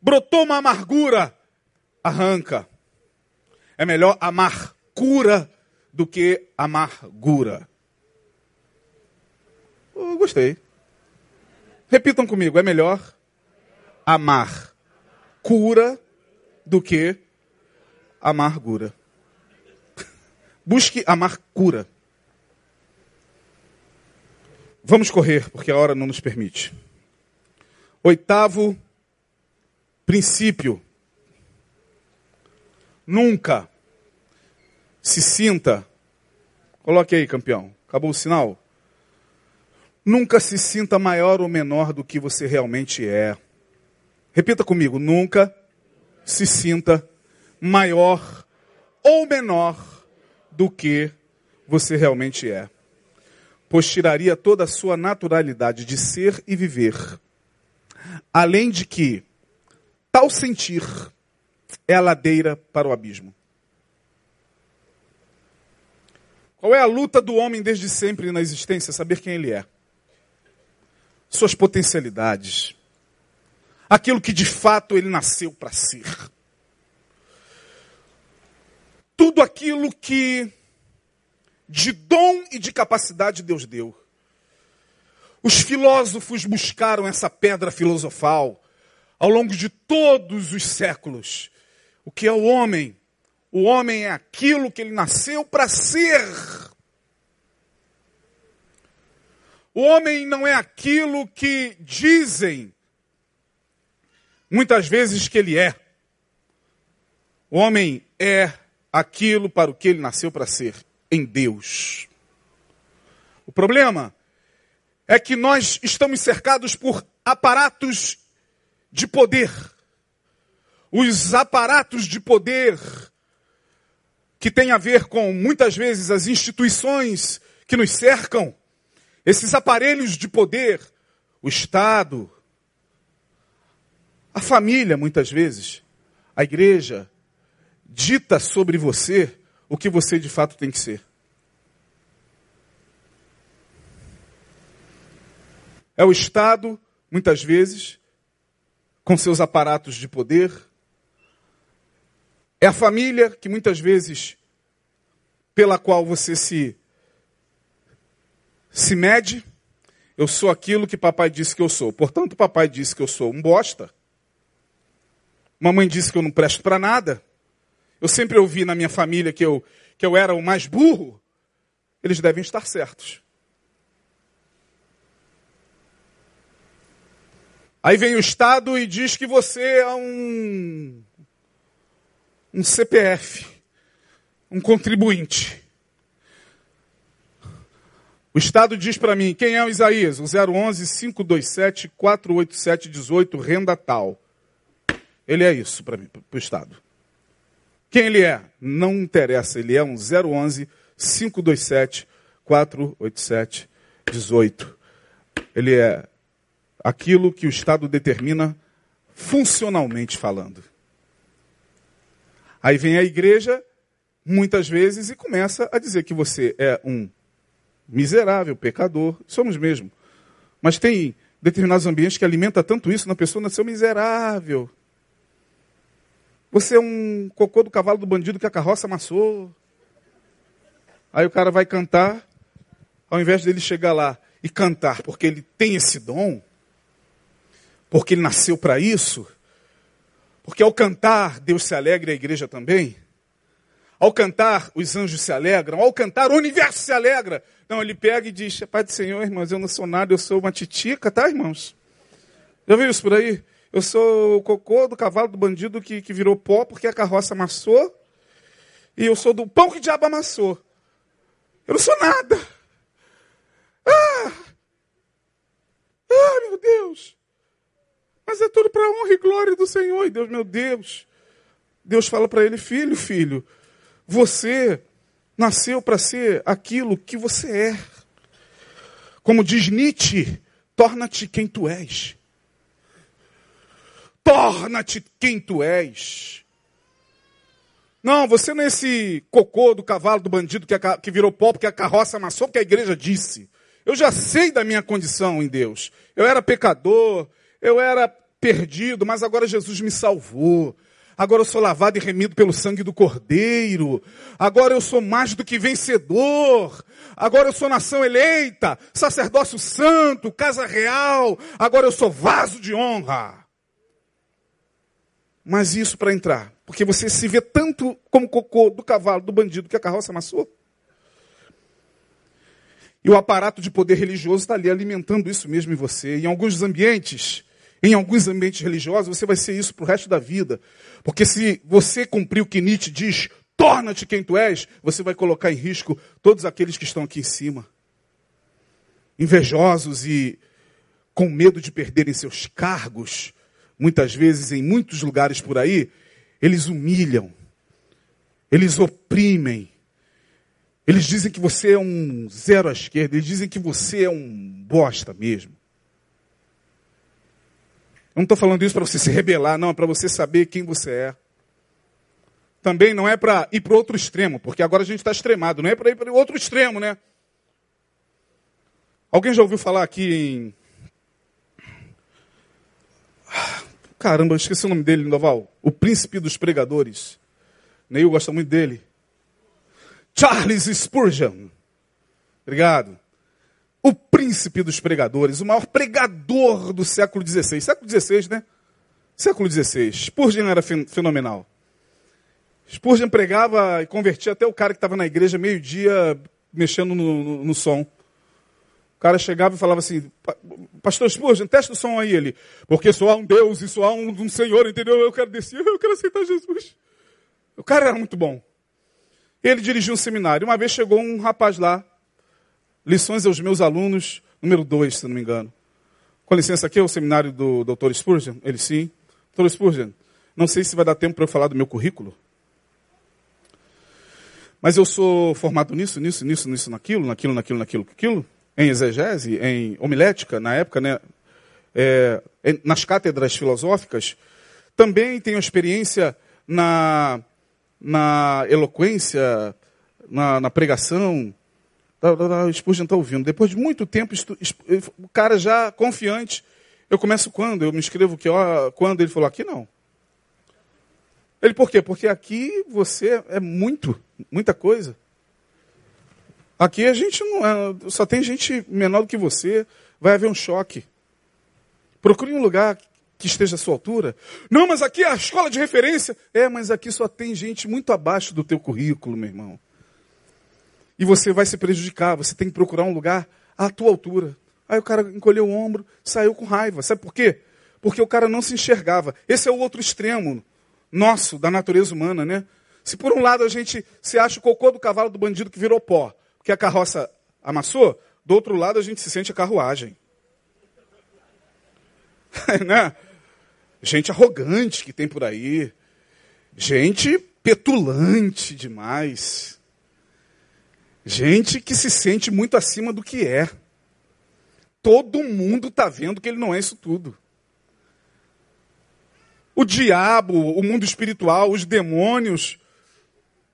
Brotou uma amargura, arranca. É melhor amar cura do que amargura. Gostei. Repitam comigo, é melhor amar cura do que amargura. [laughs] Busque amar cura. Vamos correr, porque a hora não nos permite. Oitavo princípio. Nunca se sinta. Coloque aí, campeão. Acabou o sinal? Nunca se sinta maior ou menor do que você realmente é. Repita comigo. Nunca se sinta maior ou menor do que você realmente é pois tiraria toda a sua naturalidade de ser e viver. Além de que tal sentir é a ladeira para o abismo. Qual é a luta do homem desde sempre na existência? Saber quem ele é. Suas potencialidades. Aquilo que de fato ele nasceu para ser. Tudo aquilo que de dom e de capacidade Deus deu. Os filósofos buscaram essa pedra filosofal ao longo de todos os séculos. O que é o homem? O homem é aquilo que ele nasceu para ser. O homem não é aquilo que dizem muitas vezes que ele é. O homem é aquilo para o que ele nasceu para ser em Deus. O problema é que nós estamos cercados por aparatos de poder. Os aparatos de poder que têm a ver com muitas vezes as instituições que nos cercam, esses aparelhos de poder, o Estado, a família, muitas vezes, a igreja, dita sobre você o que você de fato tem que ser. É o Estado, muitas vezes, com seus aparatos de poder. É a família que muitas vezes pela qual você se se mede. Eu sou aquilo que papai disse que eu sou. Portanto, papai disse que eu sou um bosta. Mamãe disse que eu não presto para nada. Eu sempre ouvi na minha família que eu, que eu era o mais burro. Eles devem estar certos. Aí vem o Estado e diz que você é um, um CPF, um contribuinte. O Estado diz para mim, quem é o Isaías? O 011 527 487 18, renda tal. Ele é isso para mim, para o Estado. Quem ele é? Não interessa, ele é um 011 527 487 18. Ele é aquilo que o Estado determina funcionalmente falando. Aí vem a igreja, muitas vezes, e começa a dizer que você é um miserável, pecador. Somos mesmo. Mas tem determinados ambientes que alimenta tanto isso na pessoa, nasceu miserável. Você é um cocô do cavalo do bandido que a carroça amassou. Aí o cara vai cantar, ao invés dele chegar lá e cantar porque ele tem esse dom, porque ele nasceu para isso, porque ao cantar Deus se alegra e a igreja também. Ao cantar, os anjos se alegram. Ao cantar, o universo se alegra. Não, ele pega e diz: Pai do Senhor, irmãos, eu não sou nada, eu sou uma titica, tá, irmãos? Já viu isso por aí? Eu sou o cocô do cavalo do bandido que, que virou pó porque a carroça amassou. E eu sou do pão que o diabo amassou. Eu não sou nada. Ah! Ah, meu Deus! Mas é tudo para a honra e glória do Senhor. E Deus, meu Deus. Deus fala para ele: Filho, filho, você nasceu para ser aquilo que você é. Como diz Nietzsche, torna-te quem tu és. Torna-te quem tu és. Não, você não é esse cocô do cavalo do bandido que, a, que virou pó porque a carroça amassou, porque a igreja disse. Eu já sei da minha condição em Deus. Eu era pecador, eu era perdido, mas agora Jesus me salvou. Agora eu sou lavado e remido pelo sangue do Cordeiro. Agora eu sou mais do que vencedor. Agora eu sou nação eleita, sacerdócio santo, casa real. Agora eu sou vaso de honra. Mas isso para entrar, porque você se vê tanto como cocô do cavalo, do bandido que a carroça amassou. E o aparato de poder religioso está ali alimentando isso mesmo em você. Em alguns ambientes, em alguns ambientes religiosos, você vai ser isso para o resto da vida. Porque se você cumprir o que Nietzsche diz, torna-te quem tu és, você vai colocar em risco todos aqueles que estão aqui em cima. Invejosos e com medo de perderem seus cargos, muitas vezes em muitos lugares por aí, eles humilham, eles oprimem, eles dizem que você é um zero à esquerda, eles dizem que você é um bosta mesmo. Eu não estou falando isso para você se rebelar, não, é para você saber quem você é. Também não é para ir para outro extremo, porque agora a gente está extremado, não é para ir para outro extremo, né? Alguém já ouviu falar aqui em Caramba, eu esqueci o nome dele, Noval. O príncipe dos pregadores. Neil gosta muito dele. Charles Spurgeon. Obrigado. O príncipe dos pregadores, o maior pregador do século XVI. Século XVI, né? Século XVI. Spurgeon era fenomenal. Spurgeon pregava e convertia até o cara que estava na igreja meio-dia mexendo no, no, no som. O cara chegava e falava assim, pastor Spurgeon, testa o som aí. Ele, porque só há um Deus e só há um, um Senhor, entendeu? Eu quero descer, eu quero aceitar Jesus. O cara era muito bom. Ele dirigiu um seminário. Uma vez chegou um rapaz lá, lições aos meus alunos, número 2, se não me engano. Com licença, aqui é o seminário do Dr. Spurgeon? Ele sim. Dr. Spurgeon, não sei se vai dar tempo para eu falar do meu currículo. Mas eu sou formado nisso, nisso, nisso, nisso, naquilo, naquilo, naquilo, naquilo, naquilo em exegese, em homilética, na época, né, é, nas cátedras filosóficas, também tenho experiência na, na eloquência, na, na pregação. O Spurgeon está ouvindo. Depois de muito tempo, o cara já confiante. Eu começo quando? Eu me inscrevo que ó, quando? Ele falou, aqui não. Ele, por quê? Porque aqui você é muito, muita coisa. Aqui a gente não é, só tem gente menor do que você, vai haver um choque. Procure um lugar que esteja à sua altura. Não, mas aqui é a escola de referência. É, mas aqui só tem gente muito abaixo do teu currículo, meu irmão. E você vai se prejudicar, você tem que procurar um lugar à tua altura. Aí o cara encolheu o ombro, saiu com raiva. Sabe por quê? Porque o cara não se enxergava. Esse é o outro extremo nosso, da natureza humana, né? Se por um lado a gente se acha o cocô do cavalo do bandido que virou pó, porque a carroça amassou, do outro lado a gente se sente a carruagem. [laughs] né? Gente arrogante que tem por aí. Gente petulante demais. Gente que se sente muito acima do que é. Todo mundo está vendo que ele não é isso tudo. o diabo, o mundo espiritual, os demônios,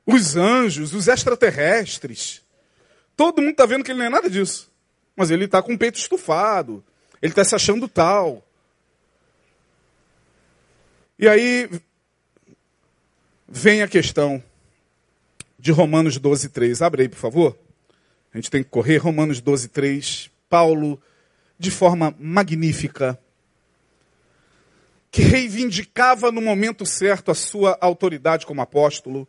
os anjos, os extraterrestres. Todo mundo está vendo que ele não é nada disso. Mas ele está com o peito estufado. Ele está se achando tal. E aí vem a questão de Romanos 12, 3. Abre aí, por favor. A gente tem que correr. Romanos 12, 3. Paulo, de forma magnífica, que reivindicava no momento certo a sua autoridade como apóstolo.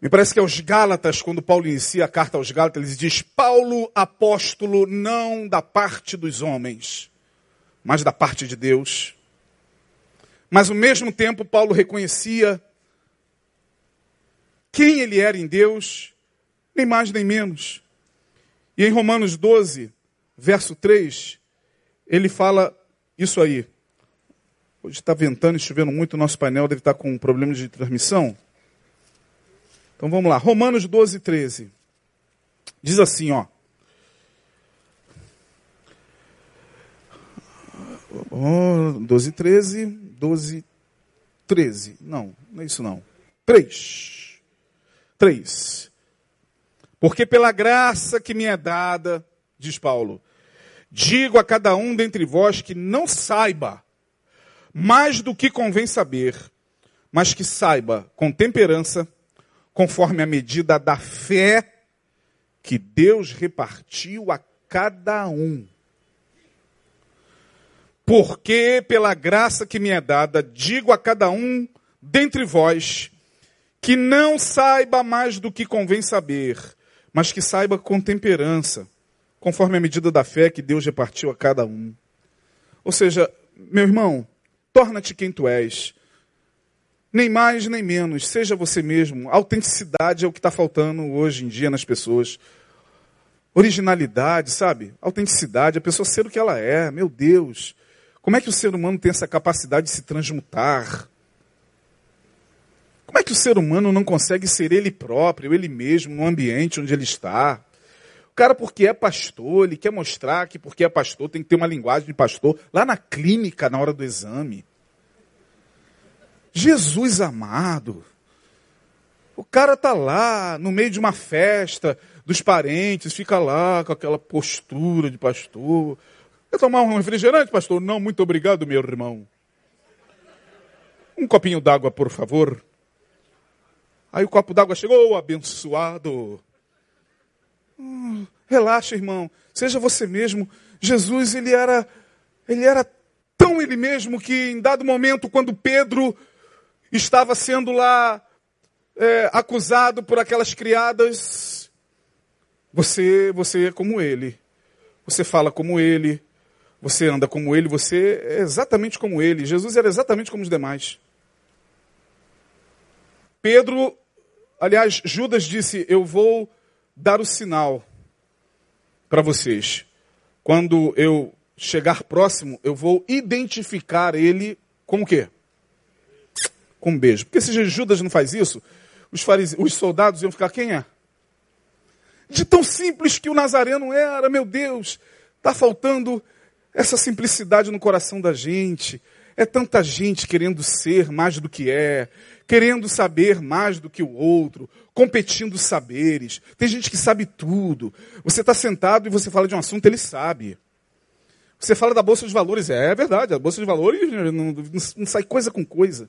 Me parece que aos Gálatas, quando Paulo inicia a carta aos Gálatas, ele diz: Paulo, apóstolo, não da parte dos homens, mas da parte de Deus. Mas ao mesmo tempo, Paulo reconhecia quem ele era em Deus, nem mais nem menos. E em Romanos 12, verso 3, ele fala isso aí. Hoje está ventando e chovendo muito, o nosso painel deve estar com problemas de transmissão. Então vamos lá, Romanos 12, 13. Diz assim, ó. Oh, 12, 13, 12, 13. Não, não é isso não. 3. 3. Porque pela graça que me é dada, diz Paulo, digo a cada um dentre vós que não saiba mais do que convém saber, mas que saiba com temperança, conforme a medida da fé que Deus repartiu a cada um. Porque pela graça que me é dada, digo a cada um dentre vós, que não saiba mais do que convém saber, mas que saiba com temperança, conforme a medida da fé que Deus repartiu a cada um. Ou seja, meu irmão, Torna-te quem tu és. Nem mais nem menos. Seja você mesmo. Autenticidade é o que está faltando hoje em dia nas pessoas. Originalidade, sabe? Autenticidade, a pessoa ser o que ela é. Meu Deus. Como é que o ser humano tem essa capacidade de se transmutar? Como é que o ser humano não consegue ser ele próprio, ele mesmo, no ambiente onde ele está? O cara, porque é pastor, ele quer mostrar que porque é pastor tem que ter uma linguagem de pastor lá na clínica na hora do exame. Jesus amado. O cara tá lá no meio de uma festa dos parentes, fica lá com aquela postura de pastor. Quer tomar um refrigerante, pastor? Não, muito obrigado, meu irmão. Um copinho d'água, por favor. Aí o copo d'água chegou, abençoado. Hum, relaxa, irmão. Seja você mesmo. Jesus, ele era, ele era tão ele mesmo que em dado momento, quando Pedro estava sendo lá é, acusado por aquelas criadas, você, você é como ele. Você fala como ele. Você anda como ele. Você é exatamente como ele. Jesus era exatamente como os demais. Pedro, aliás, Judas disse: Eu vou dar o sinal para vocês. Quando eu chegar próximo, eu vou identificar ele com o quê? Com um beijo. Porque se Judas não faz isso, os, farise... os soldados iam ficar, quem é? De tão simples que o Nazareno era, meu Deus, está faltando essa simplicidade no coração da gente. É tanta gente querendo ser mais do que é, querendo saber mais do que o outro, competindo saberes. Tem gente que sabe tudo. Você está sentado e você fala de um assunto, ele sabe. Você fala da Bolsa de Valores, é, é verdade, a Bolsa de Valores não, não, sai coisa com coisa.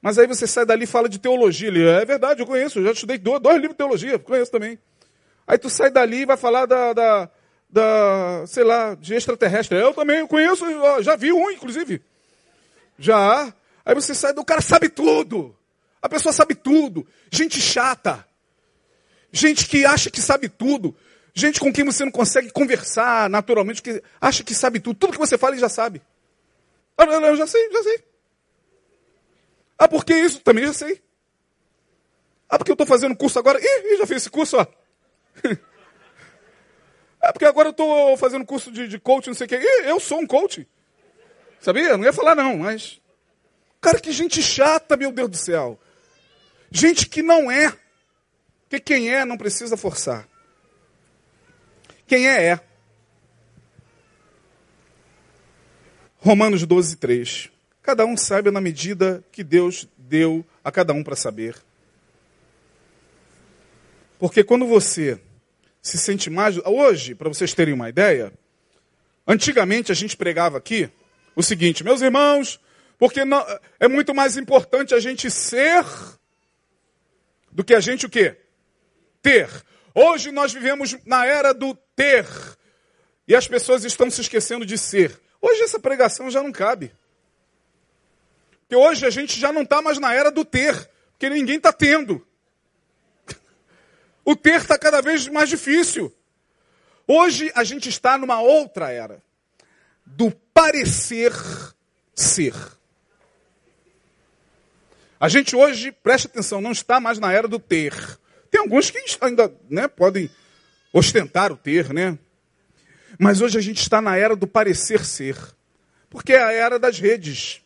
Mas aí você sai dali e fala de teologia. Ele, é verdade, eu conheço, eu já estudei dois, dois livros de teologia, conheço também. Aí tu sai dali e vai falar da, da, da sei lá, de extraterrestre. Eu também conheço, já vi um, inclusive. Já. Aí você sai do cara sabe tudo. A pessoa sabe tudo. Gente chata. Gente que acha que sabe tudo. Gente com quem você não consegue conversar naturalmente, que acha que sabe tudo. Tudo que você fala ele já sabe. Ah, eu já sei, já sei. Ah, por que isso? Também já sei. Ah, porque eu estou fazendo curso agora. Ih, já fiz esse curso, ó. É [laughs] porque agora eu estou fazendo curso de, de coach, não sei o quê. Ih, eu sou um coach. Sabia? Não ia falar não, mas Cara, que gente chata, meu Deus do céu. Gente que não é. Porque quem é não precisa forçar. Quem é, é. Romanos 12, 3. Cada um saiba na medida que Deus deu a cada um para saber. Porque quando você se sente mais. Hoje, para vocês terem uma ideia, antigamente a gente pregava aqui o seguinte, meus irmãos, porque não, é muito mais importante a gente ser do que a gente o quê? Ter. Hoje nós vivemos na era do ter. E as pessoas estão se esquecendo de ser. Hoje essa pregação já não cabe. Porque hoje a gente já não está mais na era do ter, porque ninguém está tendo. [laughs] O ter está cada vez mais difícil. Hoje a gente está numa outra era do parecer ser. A gente hoje, preste atenção, não está mais na era do ter. Tem alguns que ainda né, podem ostentar o ter, né? Mas hoje a gente está na era do parecer ser. Porque é a era das redes.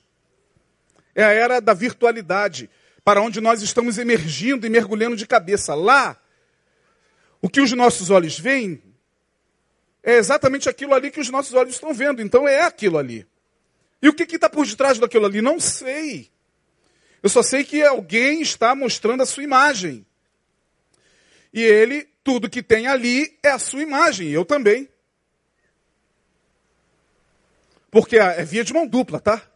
É a era da virtualidade, para onde nós estamos emergindo e mergulhando de cabeça. Lá, o que os nossos olhos veem é exatamente aquilo ali que os nossos olhos estão vendo. Então é aquilo ali. E o que está por detrás daquilo ali? Não sei. Eu só sei que alguém está mostrando a sua imagem. E ele, tudo que tem ali é a sua imagem, eu também. Porque é via de mão dupla, tá?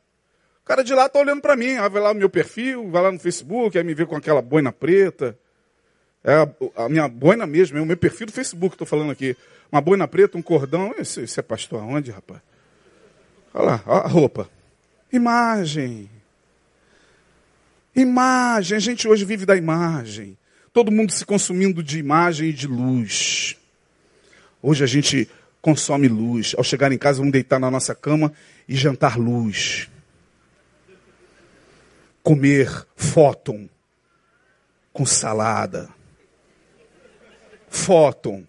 O cara de lá está olhando para mim, vai lá no meu perfil, vai lá no Facebook, aí me vê com aquela boina preta. É a, a minha boina mesmo, é o meu perfil do Facebook, estou falando aqui. Uma boina preta, um cordão. Esse, esse é pastor aonde, rapaz? Olha lá, olha a roupa. Imagem. Imagem. A gente hoje vive da imagem. Todo mundo se consumindo de imagem e de luz. Hoje a gente consome luz. Ao chegar em casa, vamos deitar na nossa cama e jantar luz. Comer fóton com salada. Fóton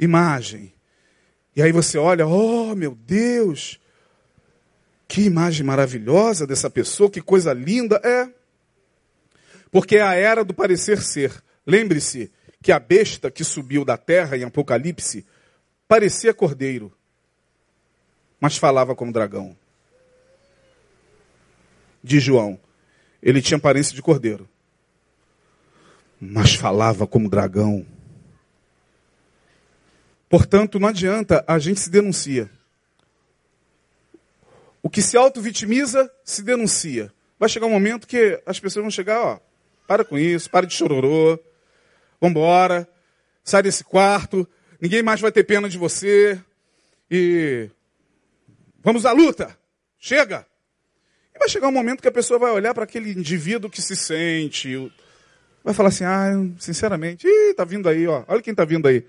imagem. E aí você olha, oh meu Deus, que imagem maravilhosa dessa pessoa, que coisa linda. É. Porque é a era do parecer ser. Lembre-se que a besta que subiu da terra em Apocalipse parecia cordeiro, mas falava como dragão. De João, ele tinha aparência de cordeiro, mas falava como dragão. Portanto, não adianta, a gente se denuncia. O que se auto-vitimiza, se denuncia. Vai chegar um momento que as pessoas vão chegar, ó, para com isso, para de chororô, vambora, sai desse quarto, ninguém mais vai ter pena de você, e vamos à luta, chega. Vai chegar um momento que a pessoa vai olhar para aquele indivíduo que se sente, vai falar assim, ah, sinceramente, ih, tá vindo aí, ó, olha quem tá vindo aí.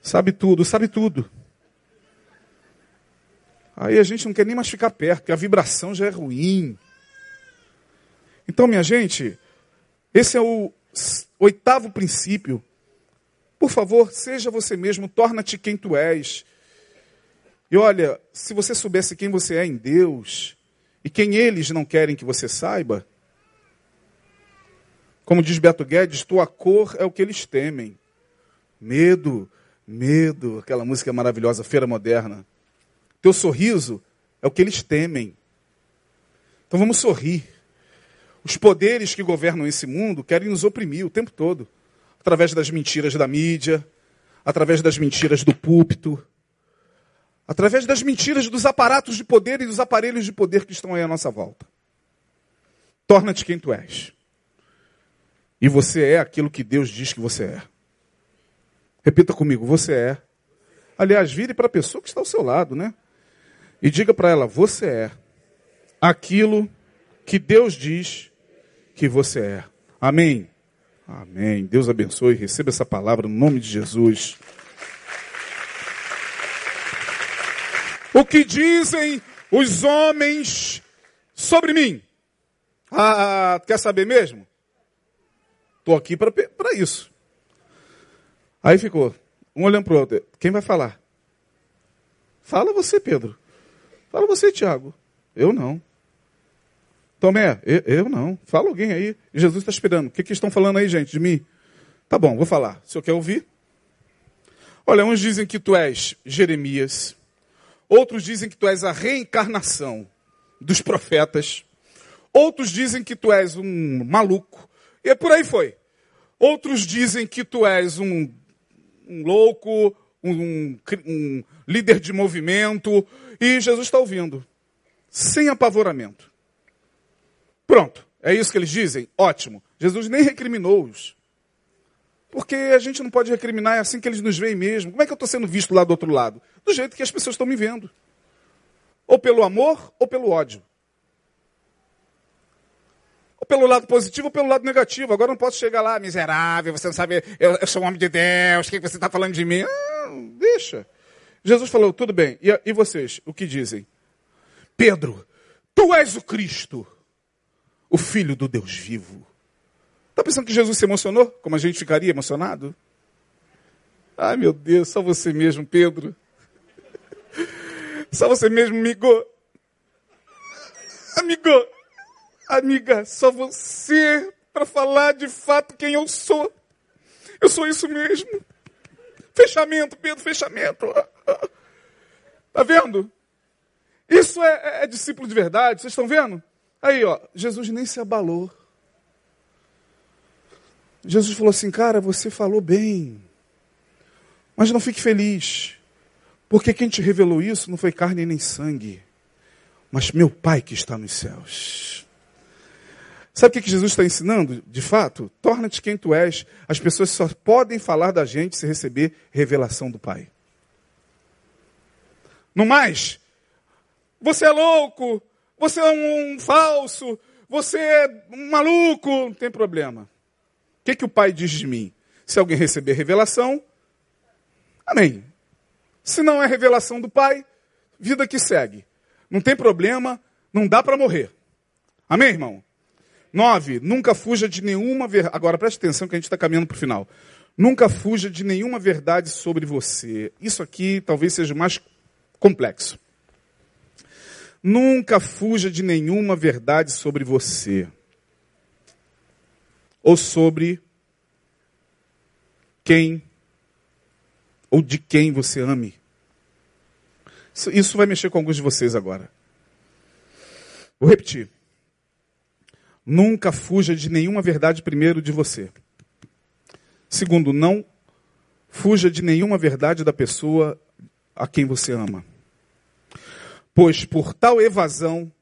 Sabe tudo, sabe tudo. Aí a gente não quer nem mais ficar perto, porque a vibração já é ruim. Então, minha gente, esse é o oitavo princípio. Por favor, seja você mesmo, torna-te quem tu és. E olha, se você soubesse quem você é em Deus, e quem eles não querem que você saiba, como diz Beto Guedes, tua cor é o que eles temem. Medo, medo, aquela música maravilhosa, Feira Moderna. Teu sorriso é o que eles temem. Então vamos sorrir. Os poderes que governam esse mundo querem nos oprimir o tempo todo através das mentiras da mídia, através das mentiras do púlpito, através das mentiras dos aparatos de poder e dos aparelhos de poder que estão aí à nossa volta. Torna-te quem tu és. E você é aquilo que Deus diz que você é. Repita comigo, você é. Aliás, vire para a pessoa que está ao seu lado, né? E diga para ela, você é aquilo que Deus diz que você é. Amém. Amém. Deus abençoe. Receba essa palavra no nome de Jesus. O que dizem os homens sobre mim? Ah, quer saber mesmo? Estou aqui para isso. Aí ficou, um olhando para o outro. Quem vai falar? Fala você, Pedro. Fala você, Tiago. Eu não. Tomé, eu, eu, não. Fala alguém aí. Jesus está esperando. O que, que estão falando aí, gente, de mim? Tá bom, vou falar. Se eu quer ouvir. Olha, uns dizem que tu és Jeremias. Outros dizem que tu és a reencarnação dos profetas. Outros dizem que tu és um maluco. E por aí foi. Outros dizem que tu és um, um louco, um, um líder de movimento. E Jesus está ouvindo. Sem apavoramento. Pronto. É isso que eles dizem? Ótimo. Jesus nem recriminou-os. Porque a gente não pode recriminar, é assim que eles nos veem mesmo. Como é que eu estou sendo visto lá do outro lado? Do jeito que as pessoas estão me vendo. Ou pelo amor ou pelo ódio. Ou pelo lado positivo ou pelo lado negativo. Agora eu não posso chegar lá, miserável, você não sabe, eu, eu sou um homem de Deus, o que você está falando de mim? Ah, deixa. Jesus falou, tudo bem. E, e vocês, o que dizem? Pedro, tu és o Cristo, o Filho do Deus vivo. Está pensando que Jesus se emocionou? Como a gente ficaria emocionado? Ai meu Deus, só você mesmo, Pedro. Só você mesmo, amigo. Amigo. Amiga, só você para falar de fato quem eu sou. Eu sou isso mesmo. Fechamento, Pedro, fechamento. Tá vendo? Isso é, é, é discípulo de verdade, vocês estão vendo? Aí, ó, Jesus nem se abalou. Jesus falou assim, cara, você falou bem, mas não fique feliz, porque quem te revelou isso não foi carne nem sangue, mas meu Pai que está nos céus. Sabe o que Jesus está ensinando? De fato, torna-te quem tu és. As pessoas só podem falar da gente se receber revelação do Pai. No mais, você é louco, você é um falso, você é um maluco, não tem problema. Que, que o Pai diz de mim? Se alguém receber revelação, amém. Se não é revelação do Pai, vida que segue. Não tem problema, não dá para morrer. Amém, irmão? Nove, nunca fuja de nenhuma verdade. Agora preste atenção que a gente está caminhando para o final. Nunca fuja de nenhuma verdade sobre você. Isso aqui talvez seja mais complexo. Nunca fuja de nenhuma verdade sobre você. Ou sobre quem ou de quem você ame. Isso vai mexer com alguns de vocês agora. Vou repetir. Nunca fuja de nenhuma verdade primeiro de você. Segundo, não fuja de nenhuma verdade da pessoa a quem você ama. Pois por tal evasão,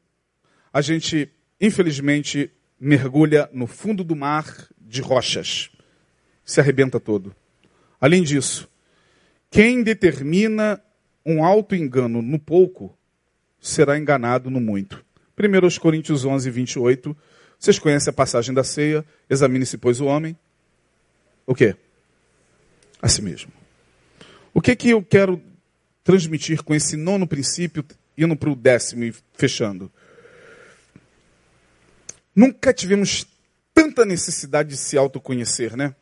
a gente, infelizmente, mergulha no fundo do mar de rochas. Se arrebenta todo. Além disso, quem determina um alto engano no pouco, será enganado no muito. 1 Coríntios 11, 28 vocês conhecem a passagem da ceia? Examine-se, pois, o homem. O quê? A si mesmo. O que que eu quero transmitir com esse nono princípio, indo para o décimo e fechando? Nunca tivemos tanta necessidade de se autoconhecer, né?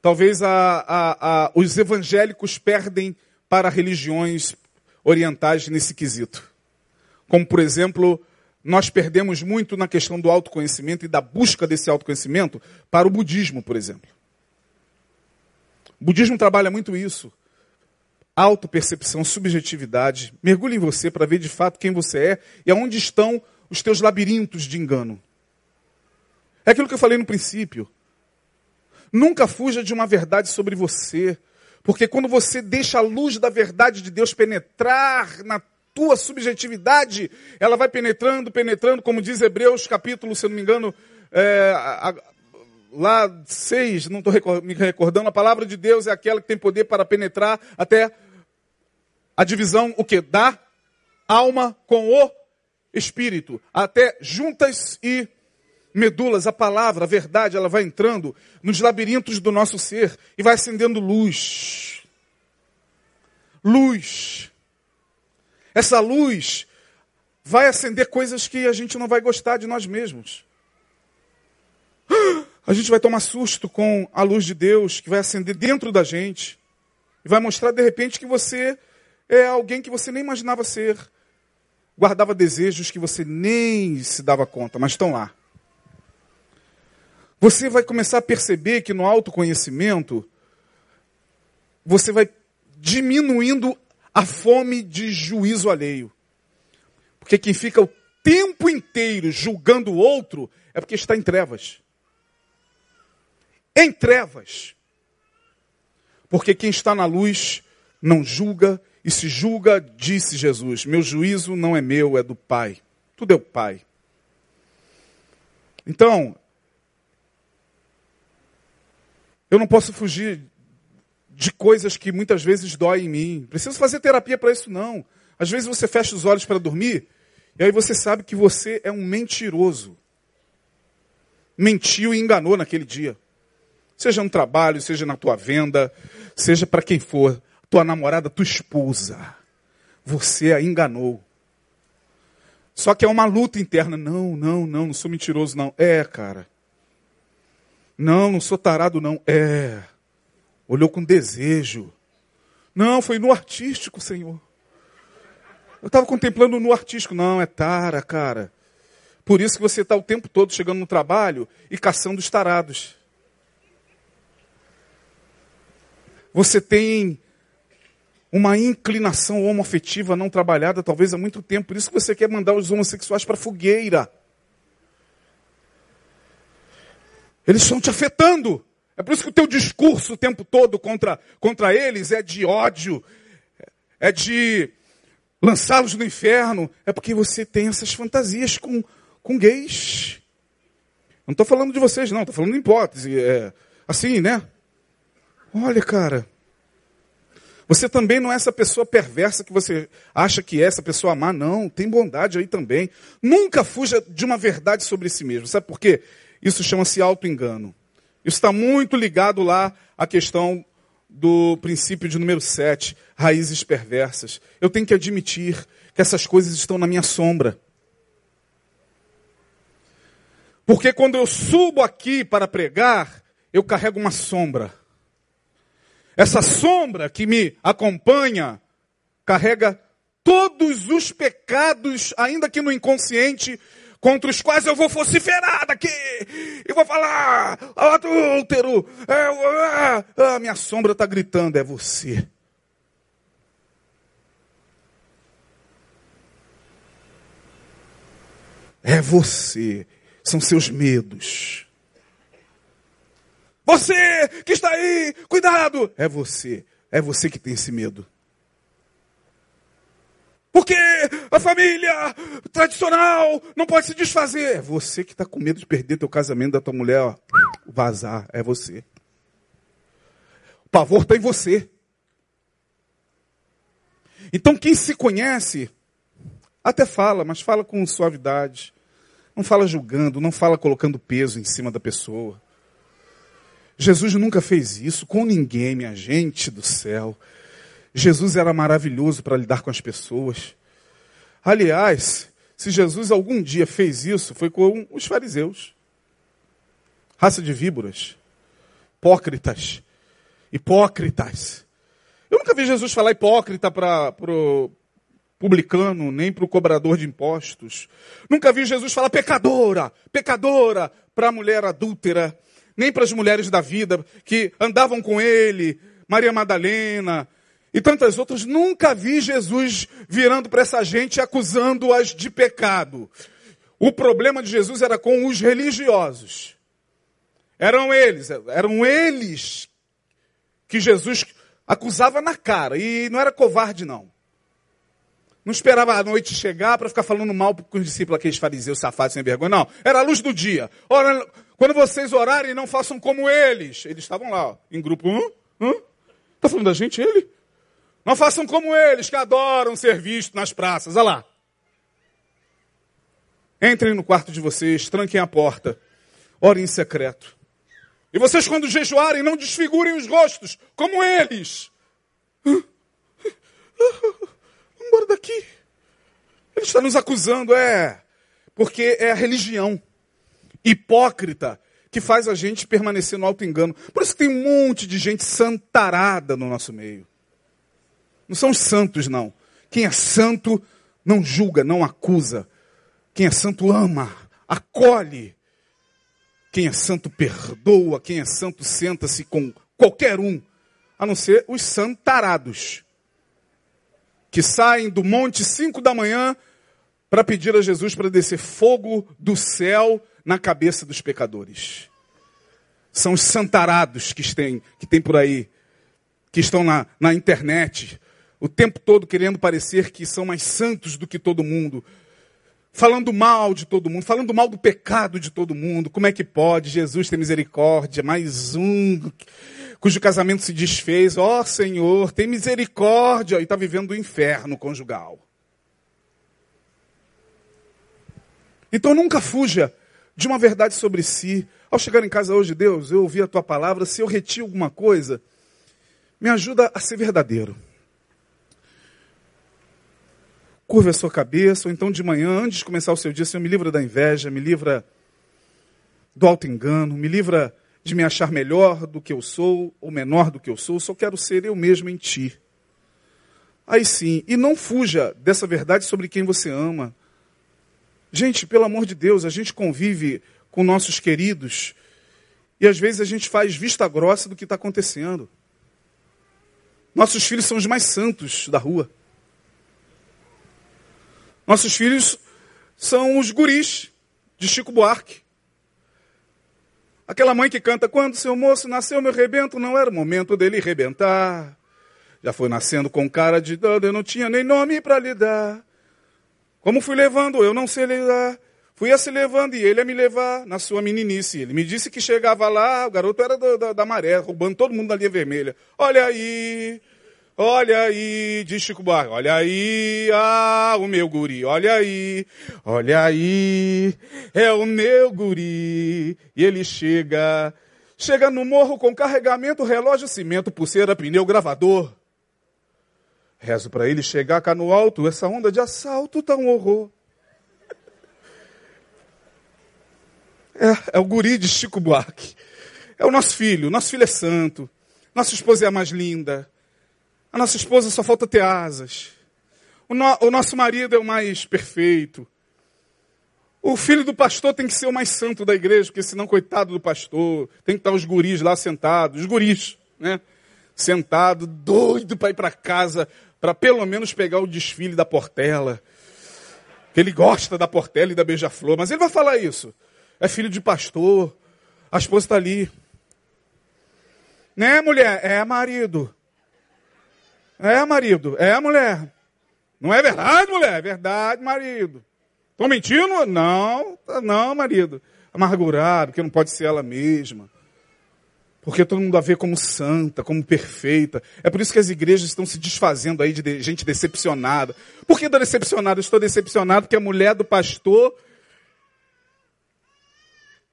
Talvez a, a, a, os evangélicos perdem para religiões orientais nesse quesito. Como, por exemplo, nós perdemos muito na questão do autoconhecimento e da busca desse autoconhecimento para o budismo, por exemplo. O budismo trabalha muito isso. Autopercepção, subjetividade. Mergulhe em você para ver de fato quem você é e aonde estão os teus labirintos de engano. É aquilo que eu falei no princípio. Nunca fuja de uma verdade sobre você. Porque quando você deixa a luz da verdade de Deus penetrar na tua subjetividade, ela vai penetrando, penetrando, como diz Hebreus capítulo, se eu não me engano, é, a, a, lá seis, não estou me recordando, a palavra de Deus é aquela que tem poder para penetrar até a divisão, o que? Da alma com o espírito, até juntas e medulas, a palavra, a verdade, ela vai entrando nos labirintos do nosso ser e vai acendendo luz. Luz. Essa luz vai acender coisas que a gente não vai gostar de nós mesmos. [gasps] A gente vai tomar susto com a luz de Deus que vai acender dentro da gente e vai mostrar de repente que você é alguém que você nem imaginava ser. Guardava desejos que você nem se dava conta, mas estão lá. Você vai começar a perceber que no autoconhecimento você vai diminuindo a fome de juízo alheio. Porque quem fica o tempo inteiro julgando o outro é porque está em trevas. Em trevas. Porque quem está na luz não julga e se julga, disse Jesus: Meu juízo não é meu, é do Pai. Tudo é o Pai. Então, eu não posso fugir de coisas que muitas vezes doem em mim. Preciso fazer terapia para isso, não. Às vezes você fecha os olhos para dormir e aí você sabe que você é um mentiroso. Mentiu e enganou naquele dia. Seja no trabalho, seja na tua venda, seja para quem for, tua namorada, tua esposa. Você a enganou. Só que é uma luta interna. Não, não, não, não sou mentiroso, não. É, cara. Não, não sou tarado, não. É. Olhou com desejo. Não, foi no artístico, Senhor. Eu estava contemplando no artístico. Não, é tara, cara. Por isso que você está o tempo todo chegando no trabalho e caçando os tarados. Você tem uma inclinação homoafetiva não trabalhada, talvez há muito tempo. Por isso que você quer mandar os homossexuais para a fogueira. Eles estão te afetando. É por isso que o teu discurso o tempo todo contra, contra eles é de ódio, é de lançá-los no inferno. É porque você tem essas fantasias com, com gays. Não estou falando de vocês, não, estou falando em hipótese. É, assim, né? Olha, cara. Você também não é essa pessoa perversa que você acha que é, essa pessoa má, não. Tem bondade aí também. Nunca fuja de uma verdade sobre si mesmo. Sabe por quê? Isso chama-se auto-engano. Isso está muito ligado lá à questão do princípio de número 7, raízes perversas. Eu tenho que admitir que essas coisas estão na minha sombra. Porque quando eu subo aqui para pregar, eu carrego uma sombra. Essa sombra que me acompanha carrega todos os pecados, ainda que no inconsciente, contra os quais eu vou vociferar daqui e vou falar, adúltero, é, é, é, a minha sombra está gritando, é você. É você, são seus medos. Você que está aí, cuidado! É você. É você que tem esse medo. Porque a família tradicional não pode se desfazer. É você que está com medo de perder teu casamento da tua mulher, ó, vazar. É você. O pavor está em você. Então quem se conhece, até fala, mas fala com suavidade. Não fala julgando, não fala colocando peso em cima da pessoa. Jesus nunca fez isso com ninguém, minha gente do céu. Jesus era maravilhoso para lidar com as pessoas. Aliás, se Jesus algum dia fez isso, foi com os fariseus. Raça de víboras, hipócritas, hipócritas. Eu nunca vi Jesus falar hipócrita para o publicano, nem para o cobrador de impostos. Nunca vi Jesus falar pecadora, pecadora para a mulher adúltera nem para as mulheres da vida que andavam com ele, Maria Madalena e tantas outras. Nunca vi Jesus virando para essa gente acusando-as de pecado. O problema de Jesus era com os religiosos. Eram eles, eram eles que Jesus acusava na cara. E não era covarde, não. Não esperava a noite chegar para ficar falando mal com os discípulos, aqueles fariseus safados sem vergonha. Não, era a luz do dia. Ora, quando vocês orarem, não façam como eles. Eles estavam lá, ó, em grupo. Hã? Hã? Está falando da gente, ele? Não façam como eles, que adoram ser vistos nas praças. Olha lá. Entrem no quarto de vocês, tranquem a porta. Orem em secreto. E vocês, quando jejuarem, não desfigurem os rostos, como eles. Vamos embora daqui. Ele está nos acusando, é. Porque é a religião hipócrita que faz a gente permanecer no alto engano. Por isso que tem um monte de gente santarada no nosso meio. Não são os santos, não. Quem é santo não julga, não acusa. Quem é santo ama, acolhe. Quem é santo perdoa. Quem é santo senta-se com qualquer um, a não ser os santarados, que saem do monte cinco da manhã para pedir a Jesus para descer fogo do céu na cabeça dos pecadores. São os santarados que tem, que tem por aí, que estão na, na internet, o tempo todo querendo parecer que são mais santos do que todo mundo, falando mal de todo mundo, falando mal do pecado de todo mundo. Como é que pode? Jesus tem misericórdia, mais um cujo casamento se desfez. Ó oh, Senhor, tem misericórdia. E está vivendo o inferno conjugal. Então nunca fuja de uma verdade sobre si. Ao chegar em casa hoje, Deus, eu ouvi a tua palavra, se eu reti alguma coisa, me ajuda a ser verdadeiro. Curva a sua cabeça, ou então de manhã, antes de começar o seu dia, Senhor, me livra da inveja, me livra do alto engano, me livra de me achar melhor do que eu sou ou menor do que eu sou, só quero ser eu mesmo em ti. Aí sim, e não fuja dessa verdade sobre quem você ama. Gente, pelo amor de Deus, a gente convive com nossos queridos e às vezes a gente faz vista grossa do que está acontecendo. Nossos filhos são os mais santos da rua. Nossos filhos são os guris de Chico Buarque. Aquela mãe que canta, quando seu moço nasceu, meu rebento, não era o momento dele rebentar. Já foi nascendo com cara de dano, eu não tinha nem nome para lhe dar. Como fui levando, eu não sei lidar. Fui a se levando e ele a me levar na sua meninice. Ele me disse que chegava lá, o garoto era da, da, da maré, roubando todo mundo da linha vermelha. Olha aí, Olha aí, diz Chico Buarque, olha aí, ah, o meu guri, olha aí, olha aí, é o meu guri. E ele chega, chega no morro com carregamento, relógio, cimento, pulseira, pneu, gravador. Rezo para ele chegar cá no alto, essa onda de assalto tá um horror. É, é o guri de Chico Buarque. É o nosso filho, nosso filho é santo, nossa esposa é a mais linda. A nossa esposa só falta ter asas. O, no, o nosso marido é o mais perfeito. O filho do pastor tem que ser o mais santo da igreja, porque senão, coitado do pastor, tem que estar os guris lá sentados, os guris, né? Sentado, doido para ir para casa, para pelo menos pegar o desfile da Portela. Que ele gosta da Portela e da Beija-Flor, mas ele vai falar isso. É filho de pastor, a esposa está ali. Né, mulher? É marido. É, marido. É, mulher. Não é verdade, mulher? É verdade, marido. Estou mentindo? Não, não, marido. Amargurado, que não pode ser ela mesma. Porque todo mundo a vê como santa, como perfeita. É por isso que as igrejas estão se desfazendo aí de gente decepcionada. Por que decepcionada? Eu estou decepcionado porque a mulher do pastor.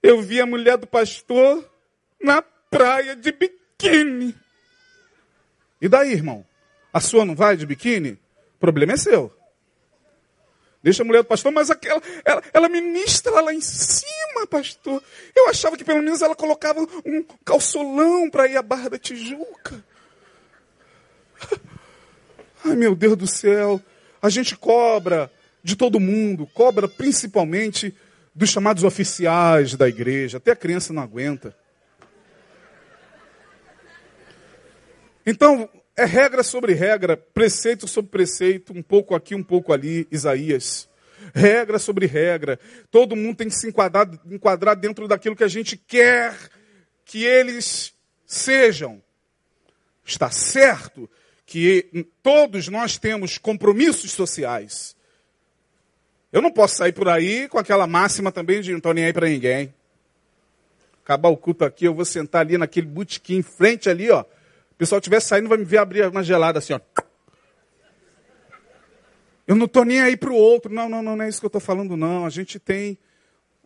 Eu vi a mulher do pastor na praia de biquíni. E daí, irmão? A sua não vai de biquíni? O problema é seu. Deixa a mulher do pastor, mas aquela, ela, ela ministra lá em cima, pastor. Eu achava que pelo menos ela colocava um calçolão para ir à Barra da Tijuca. [laughs] Ai, meu Deus do céu. A gente cobra de todo mundo, cobra principalmente dos chamados oficiais da igreja. Até a criança não aguenta. Então, é regra sobre regra, preceito sobre preceito, um pouco aqui, um pouco ali, Isaías. Regra sobre regra. Todo mundo tem que se enquadrar, enquadrar dentro daquilo que a gente quer que eles sejam. Está certo que todos nós temos compromissos sociais. Eu não posso sair por aí com aquela máxima também de não estou nem aí para ninguém. Acabar o culto aqui, eu vou sentar ali naquele botequim em frente ali, ó o pessoal estiver saindo, vai me ver abrir uma gelada assim, ó. Eu não estou nem aí para o outro. Não, não, não, não é isso que eu estou falando, não. A gente tem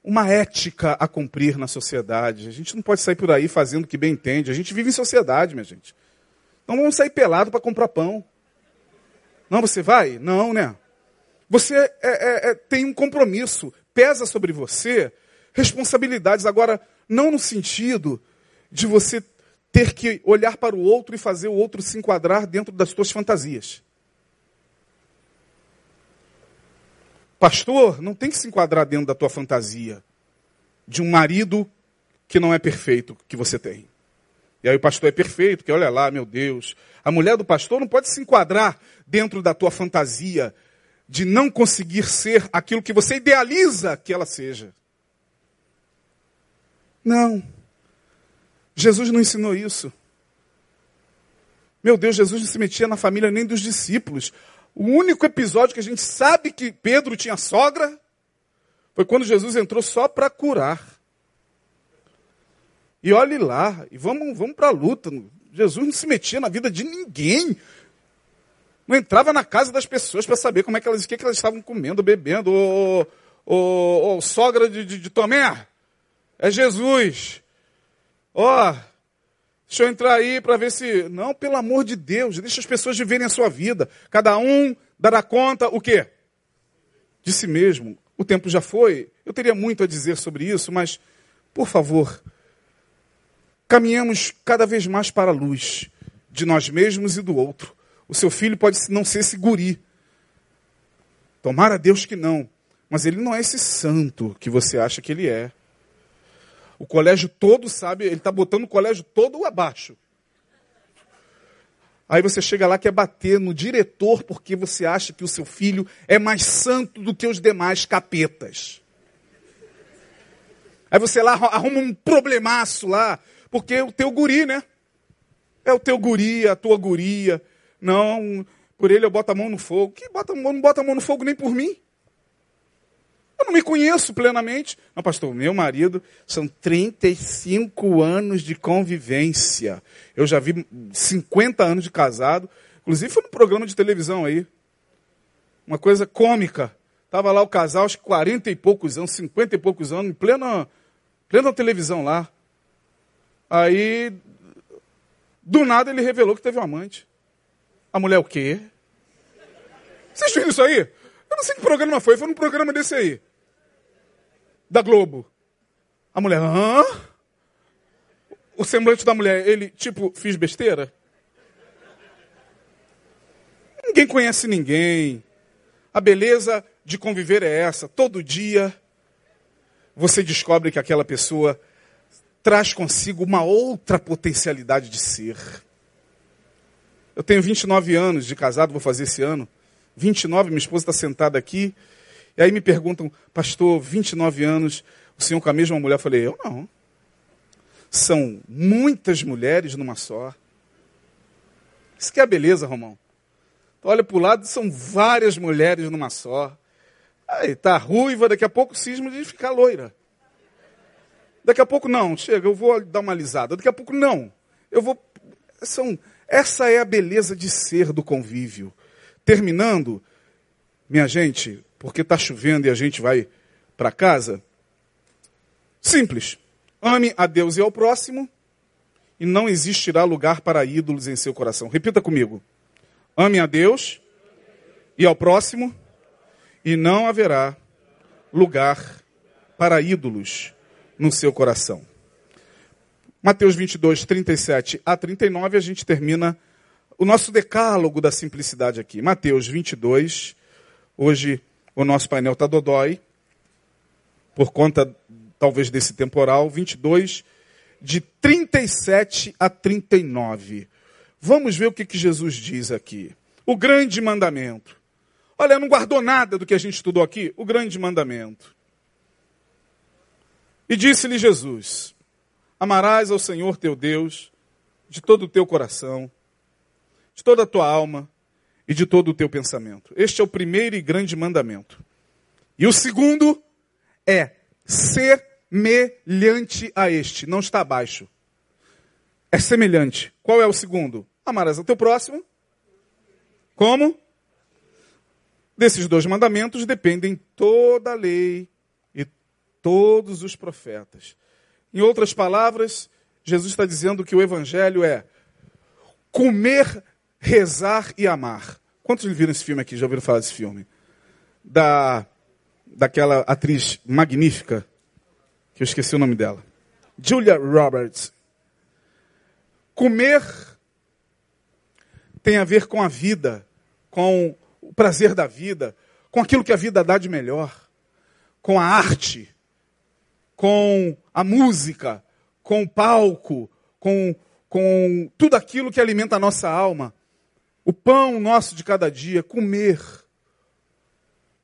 uma ética a cumprir na sociedade. A gente não pode sair por aí fazendo o que bem entende. A gente vive em sociedade, minha gente. Não vamos sair pelado para comprar pão. Não, você vai? Não, né? Você é, é, é, tem um compromisso. Pesa sobre você responsabilidades. Agora, não no sentido de você ter que olhar para o outro e fazer o outro se enquadrar dentro das suas fantasias. Pastor, não tem que se enquadrar dentro da tua fantasia de um marido que não é perfeito que você tem. E aí o pastor é perfeito, que olha lá, meu Deus. A mulher do pastor não pode se enquadrar dentro da tua fantasia de não conseguir ser aquilo que você idealiza que ela seja. Não. Jesus não ensinou isso. Meu Deus, Jesus não se metia na família nem dos discípulos. O único episódio que a gente sabe que Pedro tinha sogra foi quando Jesus entrou só para curar. E olhe lá, e vamos, vamos para a luta. Jesus não se metia na vida de ninguém. Não entrava na casa das pessoas para saber como é que elas, o que, é que elas estavam comendo, bebendo. Ô, ô, ô sogra de, de, de, Tomé, é Jesus. Ó, oh, deixa eu entrar aí para ver se. Não, pelo amor de Deus, deixa as pessoas viverem a sua vida. Cada um dará conta o quê? De si mesmo. O tempo já foi. Eu teria muito a dizer sobre isso, mas, por favor, caminhamos cada vez mais para a luz de nós mesmos e do outro. O seu filho pode não ser esse guri. Tomara Deus que não. Mas ele não é esse santo que você acha que ele é. O colégio todo sabe, ele está botando o colégio todo abaixo. Aí você chega lá quer bater no diretor porque você acha que o seu filho é mais santo do que os demais capetas. Aí você lá arruma um problemaço lá, porque é o teu guri, né? É o teu guri, a tua guria. Não, por ele eu boto a mão no fogo. Que bota, não bota a mão no fogo nem por mim. Eu não me conheço plenamente. Não, pastor, meu marido são 35 anos de convivência. Eu já vi 50 anos de casado. Inclusive foi num programa de televisão aí. Uma coisa cômica. Tava lá o casal, aos 40 e poucos anos, 50 e poucos anos, em plena, plena televisão lá. Aí, do nada, ele revelou que teve um amante. A mulher o quê? Vocês viram isso aí? Eu não sei que programa foi, foi num programa desse aí. Da Globo. A mulher, hã? O semblante da mulher, ele, tipo, fiz besteira? Ninguém conhece ninguém. A beleza de conviver é essa. Todo dia você descobre que aquela pessoa traz consigo uma outra potencialidade de ser. Eu tenho 29 anos de casado, vou fazer esse ano. 29, minha esposa está sentada aqui. E aí me perguntam, pastor, 29 anos, o senhor com a mesma mulher? Eu falei, eu não. São muitas mulheres numa só. Isso que é a beleza, Romão. Olha para o lado, são várias mulheres numa só. Aí tá ruiva, daqui a pouco cisma de ficar loira. Daqui a pouco não, chega, eu vou dar uma alisada. Daqui a pouco não. Eu vou. São essa é a beleza de ser do convívio. Terminando, minha gente, porque está chovendo e a gente vai para casa. Simples. Ame a Deus e ao próximo, e não existirá lugar para ídolos em seu coração. Repita comigo. Ame a Deus e ao próximo, e não haverá lugar para ídolos no seu coração. Mateus 22, 37 a 39, a gente termina o nosso decálogo da simplicidade aqui. Mateus 22, hoje o nosso painel está dodói, por conta talvez desse temporal, 22, de 37 a 39. Vamos ver o que, que Jesus diz aqui. O grande mandamento. Olha, não guardou nada do que a gente estudou aqui? O grande mandamento. E disse-lhe Jesus: Amarás ao Senhor teu Deus de todo o teu coração, de toda a tua alma e de todo o teu pensamento. Este é o primeiro e grande mandamento. E o segundo é semelhante a este, não está abaixo. É semelhante. Qual é o segundo? Amarás ao teu próximo. Como? Desses dois mandamentos dependem toda a lei e todos os profetas. Em outras palavras, Jesus está dizendo que o Evangelho é comer, rezar e amar. Quantos viram esse filme aqui? Já ouviram falar desse filme? Da, daquela atriz magnífica, que eu esqueci o nome dela. Julia Roberts. Comer tem a ver com a vida, com o prazer da vida, com aquilo que a vida dá de melhor, com a arte, com a música, com o palco, com, com tudo aquilo que alimenta a nossa alma. O pão nosso de cada dia, comer.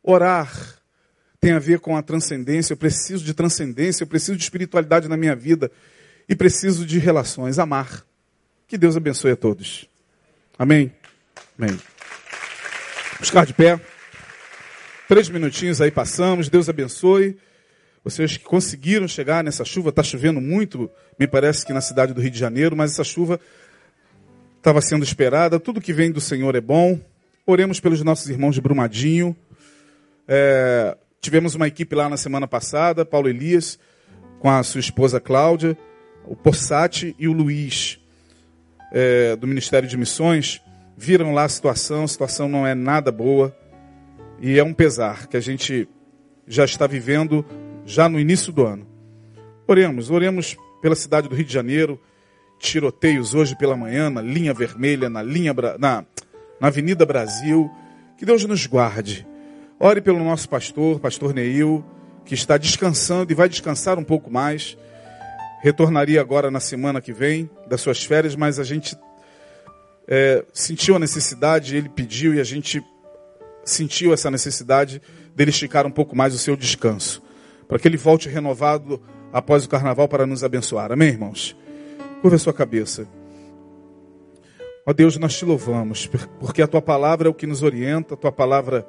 Orar tem a ver com a transcendência. Eu preciso de transcendência, eu preciso de espiritualidade na minha vida e preciso de relações. Amar. Que Deus abençoe a todos. Amém? Amém. Ficar de pé. Três minutinhos aí passamos. Deus abençoe. Vocês que conseguiram chegar nessa chuva, está chovendo muito, me parece que na cidade do Rio de Janeiro, mas essa chuva estava sendo esperada. Tudo que vem do Senhor é bom. Oremos pelos nossos irmãos de Brumadinho. É, tivemos uma equipe lá na semana passada, Paulo Elias, com a sua esposa Cláudia, o Possati e o Luiz, é, do Ministério de Missões, viram lá a situação, a situação não é nada boa, e é um pesar que a gente já está vivendo já no início do ano. Oremos, oremos pela cidade do Rio de Janeiro, tiroteios hoje pela manhã na linha vermelha, na linha na na Avenida Brasil. Que Deus nos guarde. Ore pelo nosso pastor, pastor Neil, que está descansando e vai descansar um pouco mais. Retornaria agora na semana que vem das suas férias, mas a gente é, sentiu a necessidade, ele pediu e a gente sentiu essa necessidade dele esticar um pouco mais o seu descanso, para que ele volte renovado após o carnaval para nos abençoar. Amém, irmãos? Curva a sua cabeça. Ó Deus, nós te louvamos, porque a tua palavra é o que nos orienta, a tua palavra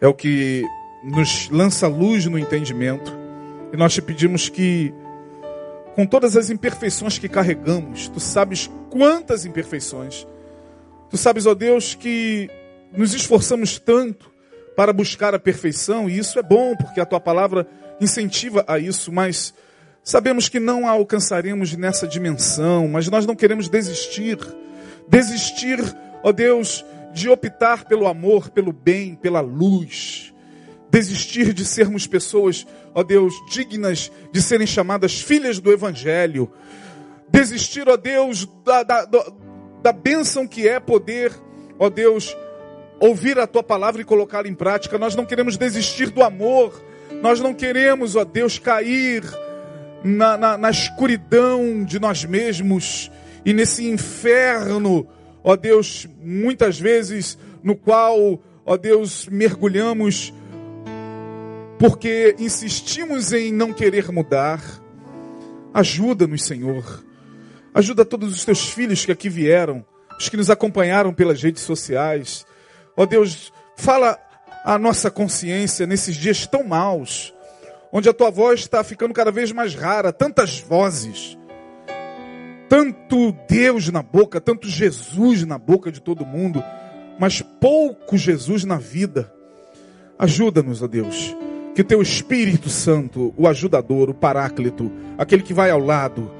é o que nos lança luz no entendimento. E nós te pedimos que, com todas as imperfeições que carregamos, tu sabes quantas imperfeições, tu sabes, ó Deus, que nos esforçamos tanto para buscar a perfeição, e isso é bom, porque a tua palavra incentiva a isso, mas Sabemos que não a alcançaremos nessa dimensão, mas nós não queremos desistir. Desistir, ó Deus, de optar pelo amor, pelo bem, pela luz. Desistir de sermos pessoas, ó Deus, dignas de serem chamadas filhas do Evangelho. Desistir, ó Deus, da, da, da bênção que é poder, ó Deus, ouvir a tua palavra e colocá-la em prática. Nós não queremos desistir do amor. Nós não queremos, ó Deus, cair na, na, na escuridão de nós mesmos e nesse inferno, ó Deus, muitas vezes no qual, ó Deus, mergulhamos porque insistimos em não querer mudar. Ajuda-nos, Senhor. Ajuda todos os teus filhos que aqui vieram, os que nos acompanharam pelas redes sociais. Ó Deus, fala a nossa consciência nesses dias tão maus onde a tua voz está ficando cada vez mais rara, tantas vozes, tanto Deus na boca, tanto Jesus na boca de todo mundo, mas pouco Jesus na vida. Ajuda-nos, ó Deus, que o teu Espírito Santo, o ajudador, o paráclito, aquele que vai ao lado,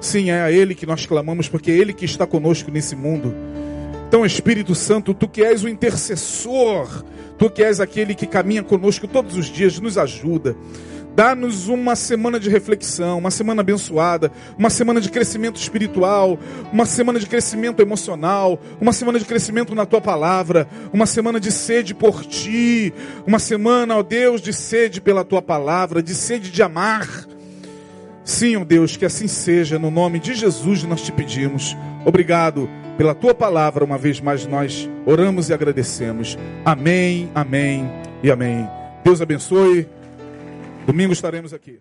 sim, é a Ele que nós clamamos, porque é Ele que está conosco nesse mundo. Então, Espírito Santo, tu que és o intercessor, tu que és aquele que caminha conosco todos os dias, nos ajuda. Dá-nos uma semana de reflexão, uma semana abençoada, uma semana de crescimento espiritual, uma semana de crescimento emocional, uma semana de crescimento na tua palavra, uma semana de sede por ti, uma semana, ó Deus, de sede pela tua palavra, de sede de amar. Sim, ó Deus, que assim seja, no nome de Jesus nós te pedimos. Obrigado pela tua palavra, uma vez mais nós oramos e agradecemos. Amém, amém e amém. Deus abençoe. Domingo estaremos aqui.